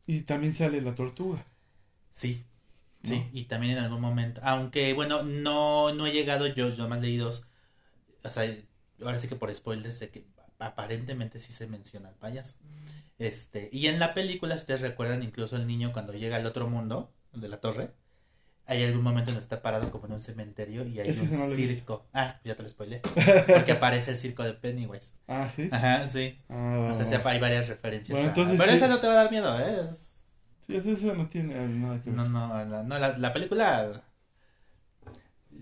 Y también sale la tortuga. Sí, sí, y también en algún momento, aunque bueno, no, no he llegado yo, yo más leí dos, o sea, ahora sí que por spoilers sé que aparentemente sí se menciona al payaso. Este, y en la película, si ustedes recuerdan, incluso el niño cuando llega al otro mundo, de la torre, hay algún momento donde está parado como en un cementerio y hay un no circo. Ah, ya te lo spoilé. Porque aparece el circo de Pennywise. Ah, sí. Ajá, sí. Ah, O sea, sí, hay varias referencias. Bueno, a- entonces Pero sí. esa no te va a dar miedo, ¿eh? Es- Sí, eso no tiene nada que ver. No, no, la, no, la, la película.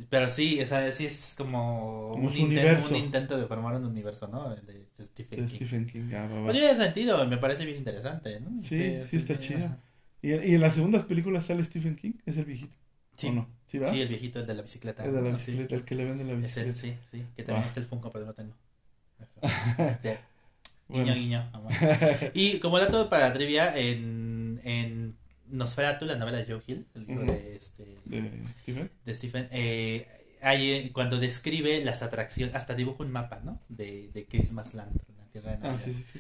Pero sí, o sea, sí es como, un, intento, un intento de formar un universo, ¿no? De, de Stephen de King. Stephen King. Ah, va, va. Tiene sentido, me parece bien interesante, ¿no? Sí, sí está chida. ajá. ¿Y, y en las segundas películas sale Stephen King? ¿Es el viejito? Sí, ¿O no? ¿Sí, va? sí, el viejito, el de la bicicleta. Es de la ¿no? Sí. bicicleta, el que le vende la Es él, bicicleta. sí, sí, que también Va. está el Funko, pero no tengo. Este, Bueno. Guiño, guiño. amor. Y como dato para la trivia, en, en Nosferatu, la novela de Joe Hill, el libro de, este, ¿De Stephen? de Stephen, eh, hay, eh, cuando describe las atracciones, hasta dibuja un mapa, ¿no? De, de Christmas Land, la tierra de Ah, Navidad. sí, sí, sí.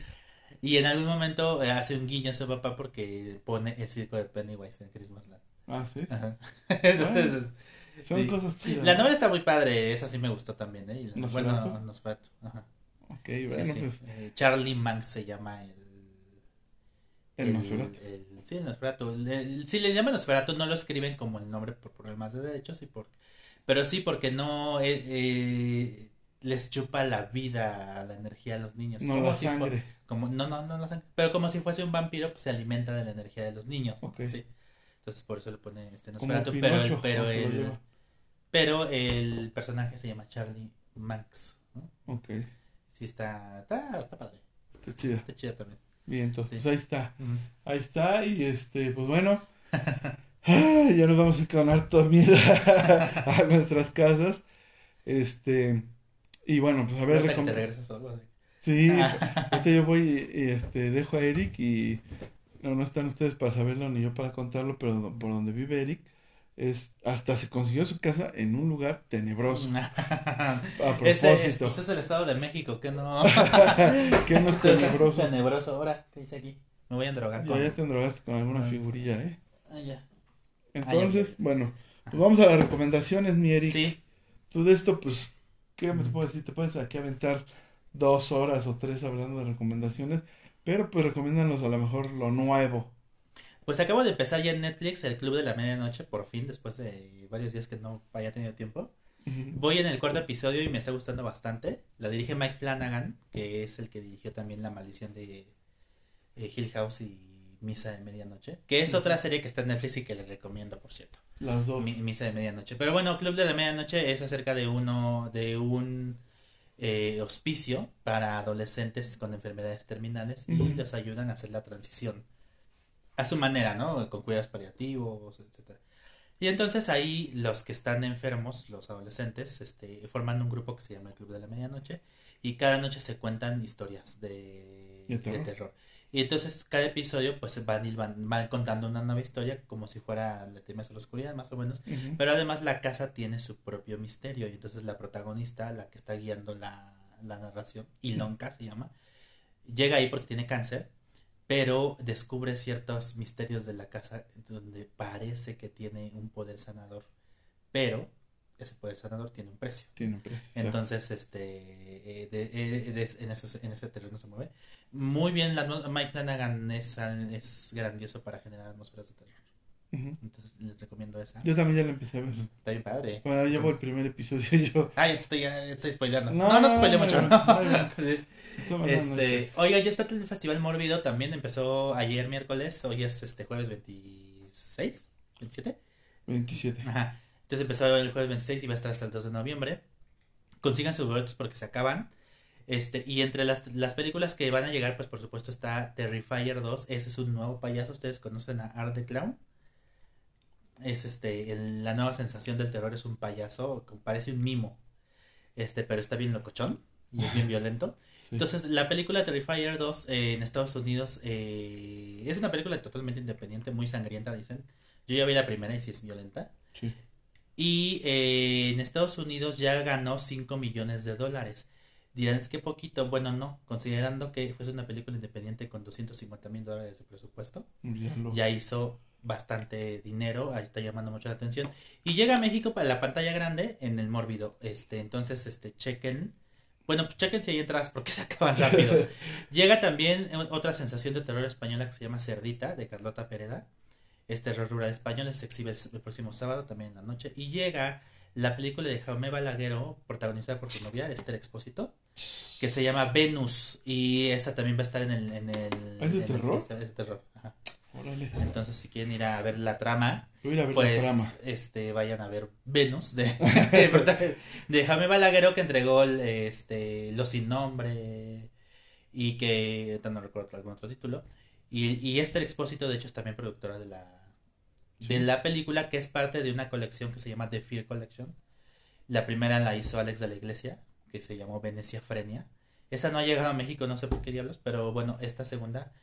Y en algún momento eh, hace un guiño a su papá porque pone el circo de Pennywise en Christmas Land. Ah, sí. Ajá. Entonces, Son cosas chidas. la novela está muy padre, esa sí me gustó también, ¿eh? Y la- ¿Nosferatu? bueno, Nosferatu. Ajá. Ok, bueno, pues. Eh, Charlie Manx se llama el. El Nosferatu. sí, el Nosferatu. El- el- sí, le llaman Nosferatu, no lo escriben como el nombre por problemas de derechos, y por, pero sí porque no eh, eh, les chupa la vida, la energía a los niños. No como la si fue- sangre. como, no, no, no la sangre. Pero como si fuese un vampiro, pues se alimenta de la energía de los niños. Entonces por eso le pone este Nosferatu. Pero el, pero ¿cómo se lo el? Pero el personaje se llama Charlie Manx. ¿no? Ok. Sí, está, está, está padre. Está chida. Está chido también. Bien, entonces, Sí. pues ahí está. Ahí está, y este, pues bueno. ya nos vamos a harto miedo a nuestras casas. Este, y bueno, pues a ver, Ahorita que recom- te regresas solo. así. Sí, este yo voy y este dejo a Eric y no, no están ustedes para saberlo ni yo para contarlo, pero por donde vive Eric es hasta se consiguió su casa en un lugar tenebroso. A Ese propósito, pues es el Estado de México, que no. que no es tenebroso. Tenebroso. Ahora, ¿qué dice aquí? Me voy a drogar Ya, con. ya te drogaste con alguna Ah. figurilla, ¿eh? Ah, ya. Entonces, bueno, pues vamos a las recomendaciones, mi Eric. Sí, Tú de esto, pues, ¿qué me te puedo decir? Te puedes aquí aventar dos horas o tres hablando de recomendaciones, pero pues recomiéndanos a lo mejor lo nuevo. Pues acabo de empezar ya en Netflix el Club de la Medianoche, por fin, después de varios días que no había tenido tiempo. Voy en el cuarto episodio y me está gustando bastante. La dirige Mike Flanagan, que es el que dirigió también La Maldición de eh, Hill House y Misa de Medianoche, que es otra serie que está en Netflix y que les recomiendo, por cierto. Las dos. Mi- Misa de Medianoche. Pero bueno, Club de la Medianoche es acerca de uno, de un eh, hospicio para adolescentes con enfermedades terminales y Ujú. los ayudan a hacer la transición a su manera, ¿no? Con cuidados paliativos, etcétera. Y entonces ahí los que están enfermos, los adolescentes, este, forman un grupo que se llama el Club de la Medianoche y cada noche se cuentan historias de, ¿De de terror? Y entonces cada episodio pues van, van, van contando una nueva historia como si fuera La Temes de la Oscuridad, más o menos. Ujú. Pero además la casa tiene su propio misterio y entonces la protagonista, la que está guiando la, la narración, Ilonka se llama, llega ahí porque tiene cáncer, pero descubre ciertos misterios de la casa donde parece que tiene un poder sanador, pero ese poder sanador tiene un precio. Tiene un precio. Entonces, este, eh, de- eh, de- en, esos- en ese terreno se mueve. Muy bien, la, Mike Flanagan es, es grandioso para generar atmósferas de terror. Entonces, les recomiendo esa. Yo también ya la empecé a ver. Está bien padre. Bueno, llevo el primer episodio yo. Ay, ya te estoy, ya te estoy spoileando. No, no, te spoileo mucho. no, este, oiga, ya está el Festival Mórbido también. Empezó ayer miércoles. Hoy es este jueves 26, 27. 27. Ajá. Entonces empezó el jueves 26 y va a estar hasta el 2 de noviembre. Consigan sus boletos porque se acaban. Este, y entre las, las películas que van a llegar, pues por supuesto está Terrifier 2. Ese es un nuevo payaso. Ustedes conocen a Art the Clown. Es este, el- la nueva sensación del terror es un payaso, que parece un mimo. Este, pero está bien locochón y es bien violento. Sí. Entonces, la película Terrifier 2 eh, en Estados Unidos eh, es una película totalmente independiente, muy sangrienta, dicen. Yo ya vi la primera y sí es violenta. Sí. Y eh, en Estados Unidos ya ganó 5 millones de dólares. Dirán, es que poquito. Bueno, no, considerando que fuese una película independiente con 250 mil dólares de presupuesto, Ya lo- ya hizo bastante dinero, ahí está llamando mucho la atención. Y llega a México para la pantalla grande en el mórbido. Este, entonces, este, chequen. Bueno, pues chequen si hay entradas porque se acaban rápido. Llega también otra sensación de terror española que se llama Cerdita, de Carlota Pereda. Es terror rural español, se exhibe el, próximo sábado, también en la noche. Y llega la película de Jaume Balaguerro, protagonizada por su novia, Esther Expósito, que se llama Venus. Y esa también va a estar en el... En el ¿Es de en el terror? es de terror, ajá. Órale. Entonces, si quieren ir a ver la trama, a ver pues la trama. este vayan a ver Venus de, de Jaime Balaguerro que entregó el, este Los sin nombre y que no recuerdo algún otro título. Y, y Esther Expósito, de hecho, es también productora de la de la película que es parte de una colección que se llama The Fear Collection. La primera la hizo Alex de la Iglesia, que se llamó Venecia Frenia. Esa no ha llegado a México, no sé por qué diablos, pero bueno, esta segunda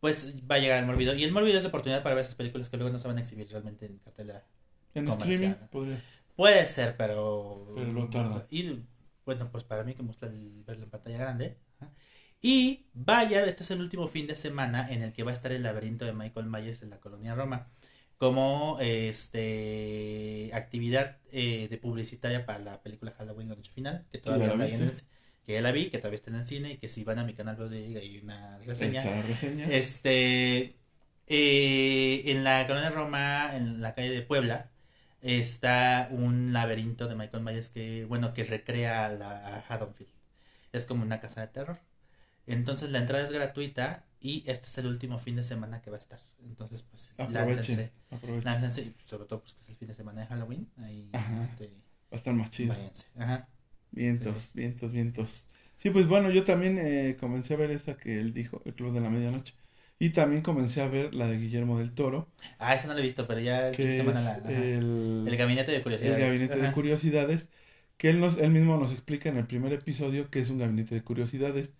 pues va a llegar al Morbido. Y el Morbido es la oportunidad para ver esas películas que luego no se van a exhibir realmente en cartelera. En comercial. streaming podría. Puede ser, pero... Pero lo tarda. Y bueno, pues para mí que me gusta el- verlo en pantalla grande. ajá. Y vaya, este es el último fin de semana en el que va a estar el laberinto de Michael Myers en la colonia Roma. Como este actividad eh, de publicitaria para la película Halloween la noche final, que todavía ahí en el-? Que ya la vi, que todavía está en el cine y que si van a mi canal hay una reseña. Está la reseña. Este, eh, en la colonia Roma, en la calle de Puebla, está un laberinto de Michael Myers que, bueno, que recrea la, a Haddonfield. Es como una casa de terror. Entonces la entrada es gratuita y este es el último fin de semana que va a estar. Entonces, pues, láncense. Aprovechen. Láncense, y sobre todo pues que es el fin de semana de Halloween. Ahí, Ajá. este, Va a estar más chido. Váyanse. Ajá. Vientos, vientos, vientos. Sí, pues bueno, yo también eh, comencé a ver esta que él dijo, El Club de la Medianoche. Y también comencé a ver la de Guillermo del Toro, Ah, esa no la he visto, pero ya el fin que de es semana la. ajá. el, El gabinete de curiosidades. el Gabinete de. Curiosidades, que él, nos, él mismo nos explica en el primer episodio que es un Gabinete de Curiosidades,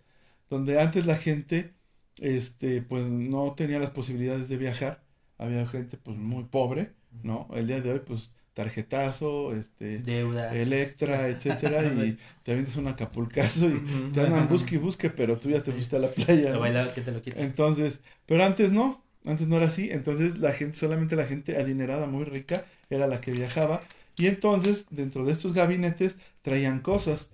donde antes la gente, este, pues no tenía las posibilidades de viajar, había gente pues muy pobre, ¿no? El día de hoy, pues tarjetazo, este, Deudas. Electra, etcétera, y te avientas un acapulcazo y te andan busque y busque, pero tú ya te fuiste a la playa. Lo bailado que te lo quita. Entonces, pero antes no, antes no era así, entonces la gente, solamente la gente adinerada, muy rica, era la que viajaba, y entonces dentro de estos gabinetes traían cosas,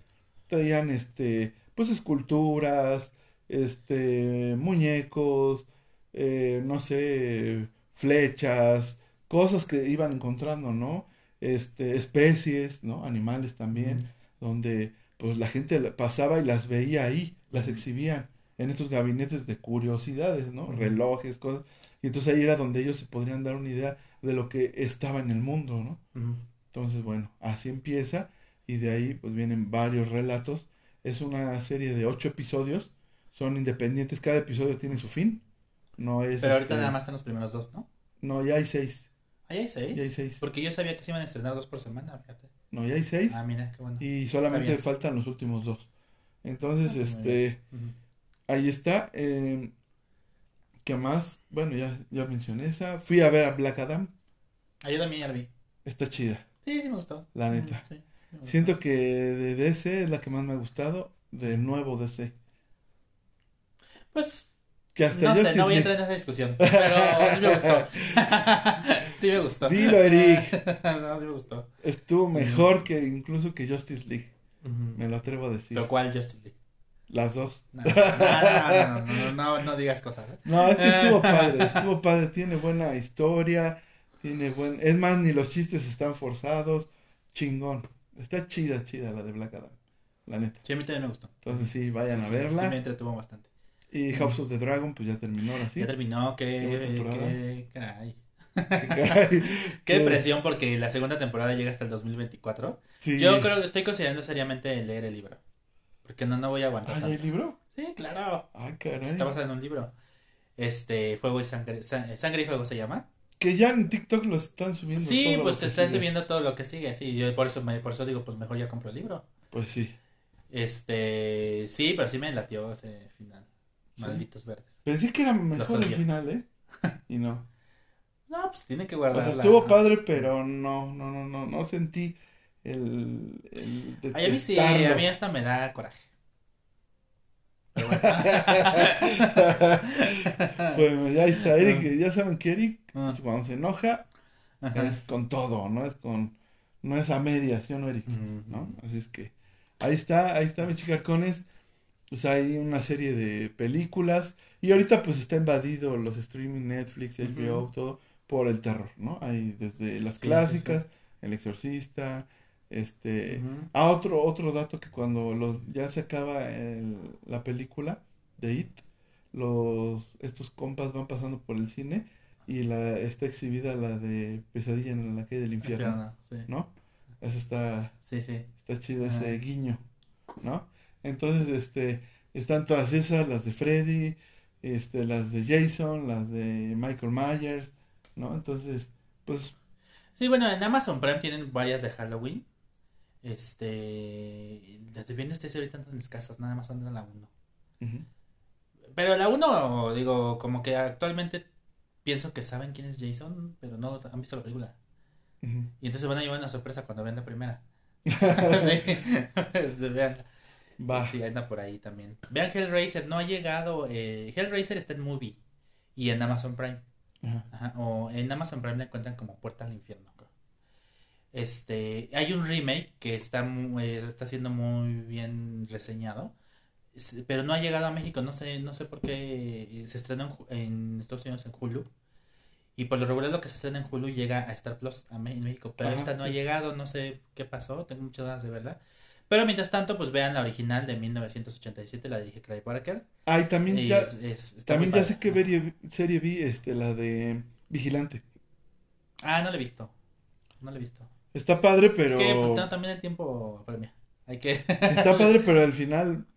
traían este, pues esculturas, este, muñecos, eh, no sé, flechas, cosas que iban encontrando, ¿no? Este, especies, ¿no? Animales también, donde pues la gente pasaba y las veía ahí, las exhibían en estos gabinetes de curiosidades, ¿no? Relojes, cosas. Y entonces ahí era donde ellos se podrían dar una idea de lo que estaba en el mundo, ¿no? Entonces, bueno, así empieza y de ahí pues vienen varios relatos. Es una serie de ocho episodios, son independientes, cada episodio tiene su fin. No es... Pero ahorita este, nada más están los primeros dos, ¿no? No, ya hay seis. Ahí hay seis. Ya hay seis. Porque yo sabía que se iban a estrenar dos por semana, fíjate. No, ya hay seis. Ah, mira, qué bueno. y solamente faltan los últimos dos. Entonces, Ah, este... Ahí está. eh, ¿Qué más? Bueno, ya, ya mencioné esa. Fui a ver a Black Adam. Ah, yo también ya la vi. Está chida. Sí, sí me gustó. La neta. sí, gustó. Siento que de DC es la que más me ha gustado. Del nuevo DC. Pues, Que hasta no sé, no voy a entrar en esa discusión. Pero sí me gustó. sí me gustó. Dilo, Eric. no, sí me gustó. Estuvo mejor que incluso que Justice League. Me lo atrevo a decir. ¿Pero cuál Justice League? Las dos. No, no, no, no, no, no, no digas cosas. ¿eh? No, es que estuvo padre. Estuvo padre. Tiene buena historia. Tiene buen... Es más, ni los chistes están forzados. Chingón. Está chida, chida la de Black Adam. La neta. Sí, a mí también me gustó. Entonces sí, vayan Sí, a sí, verla. Sí, me entretuvo bastante. Y House of the Dragon, pues ya terminó ahora sí. Ya terminó, Qué qué, caray. Qué caray. Qué Eh, depresión porque la segunda temporada llega hasta el 2024. Sí. Yo creo que estoy considerando seriamente leer el libro. Porque no, no voy a aguantar Ah, ¿ya hay tanto. libro? Sí, claro. Ay, caray. Está basado en un libro. Este, Fuego y Sangre. Sa- Sangre y Fuego se llama. Que ya en TikTok lo están subiendo. Sí, todo pues te están sigue. subiendo todo lo que sigue. Sí, yo por eso, me- por eso digo, pues mejor ya compro el libro. Pues sí. Este, sí, pero sí me latió ese final. Sí. Malditos verdes. Pensé que era mejor el final, ¿eh? Y no. No, pues tiene que O guardar. sea, estuvo padre, pero no, no, no, no, no sentí el, el Ay, a mí sí, a mí hasta me da coraje. Pero bueno. Pues ya está, Eric, ya saben que Eric, Ah. cuando se enoja, es con todo, no es con, no es a medias, ¿sí o no, Eric? ¿no? Así es que ahí está, ahí está, mis chicacones. Pues hay una serie de películas y ahorita pues está invadido los streaming, Netflix, HBO, todo por el terror, ¿no? Hay desde las Sí, clásicas, El Exorcista, este... Ah, otro, otro dato que cuando los, ya se acaba el- la película de It, los, estos compas van pasando por el cine y la, está exhibida la de Pesadilla en la calle del infierno, sí. ¿no? Esa está, Sí, sí. Está chido ese guiño, ¿no? Entonces, este, están todas esas, las de Freddy, este, las de Jason, las de Michael Myers, ¿no? Entonces, pues, Sí, bueno, en Amazon Prime tienen varias de Halloween. Este. Las de Viernes 13 ahorita andan escasas, nada más andan la 1. ujú, Pero la 1, digo, como que actualmente pienso que saben quién es Jason, pero no han visto la película. Y entonces van a llevar una sorpresa cuando vean la primera. sí, Este, vean. Va, Sí, anda por ahí también. Vean Hellraiser, no ha llegado. Eh, Hellraiser está en Movie y en Amazon Prime. ajá, Ajá, o en Amazon Prime la encuentran como Puerta al Infierno. creo. Este, hay un remake que está mu- eh, está siendo muy bien reseñado, es- pero no ha llegado a México. No sé, no sé por qué eh, se estrenó en, en Estados Unidos en Hulu. Y por lo regular lo que se estrena en Hulu llega a Star Plus a en México, pero Ajá. esta no ha llegado, no sé qué pasó, tengo muchas ganas de verla. Pero mientras tanto, pues vean la original de 1987, la dirige Clive Barker. Ah, y también Y ya, es- es- también ya sé qué serie, serie vi, este, la de Vigilante. Ah, no la he visto. No la he visto. Está padre, pero... Es que pues, no, también el tiempo apremia. Hay que... Está padre, pero al final...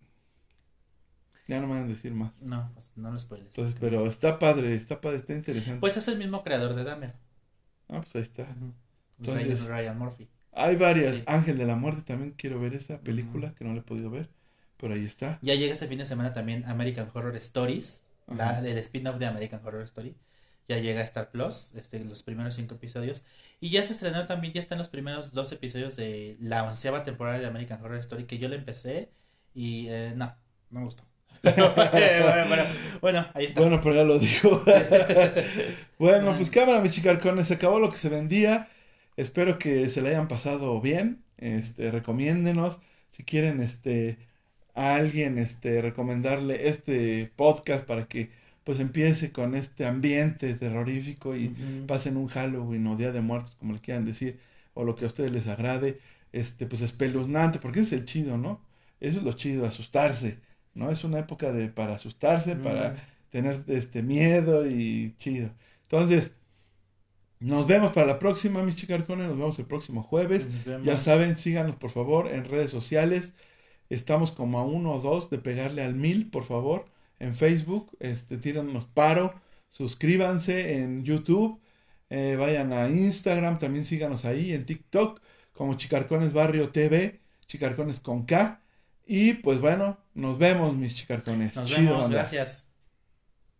Ya no me van a decir más. No, pues no lo spoiles. Entonces, pero está padre, está padre, está interesante. Pues es el mismo creador de Dahmer. Ah, pues ahí está. Entonces- Ryan, Ryan Murphy. Hay varias. Sí. Ángel de la Muerte también quiero ver esa película que no la he podido ver. Pero ahí está. Ya llega este fin de semana también American Horror Stories, la, el spin-off de American Horror Story. Ya llega a Star Plus, este, los primeros cinco episodios. Y ya se estrenó también, ya están los primeros dos episodios de la onceava temporada de American Horror Story, que yo la empecé y eh, no, no me gustó. bueno, bueno, bueno, ahí está. Bueno, pero ya lo digo. bueno, pues cámara, mis chicarcones. Se acabó lo que se vendía. Espero que se le hayan pasado bien. Este, recomiéndenos. Si quieren, este, a alguien, este, recomendarle este podcast para que, pues, empiece con este ambiente terrorífico y pasen un Halloween o Día de Muertos, como le quieran decir, o lo que a ustedes les agrade, este, pues espeluznante, porque es el chido, ¿no? Eso es lo chido, asustarse, ¿no? Es una época de, para asustarse, para Mm. tener este miedo y chido. Entonces, nos vemos para la próxima, mis chicarcones, nos vemos el próximo jueves. Ya saben, síganos por favor en redes sociales. Estamos como a uno o dos de pegarle al mil, por favor, en Facebook. Este, tíranos paro. Suscríbanse en YouTube. eh, vayan a Instagram, también síganos ahí en TikTok como Chicarcones Barrio TV, Chicarcones con K. Y pues bueno, nos vemos mis chicarcones. Nos Chido, vemos, gracias.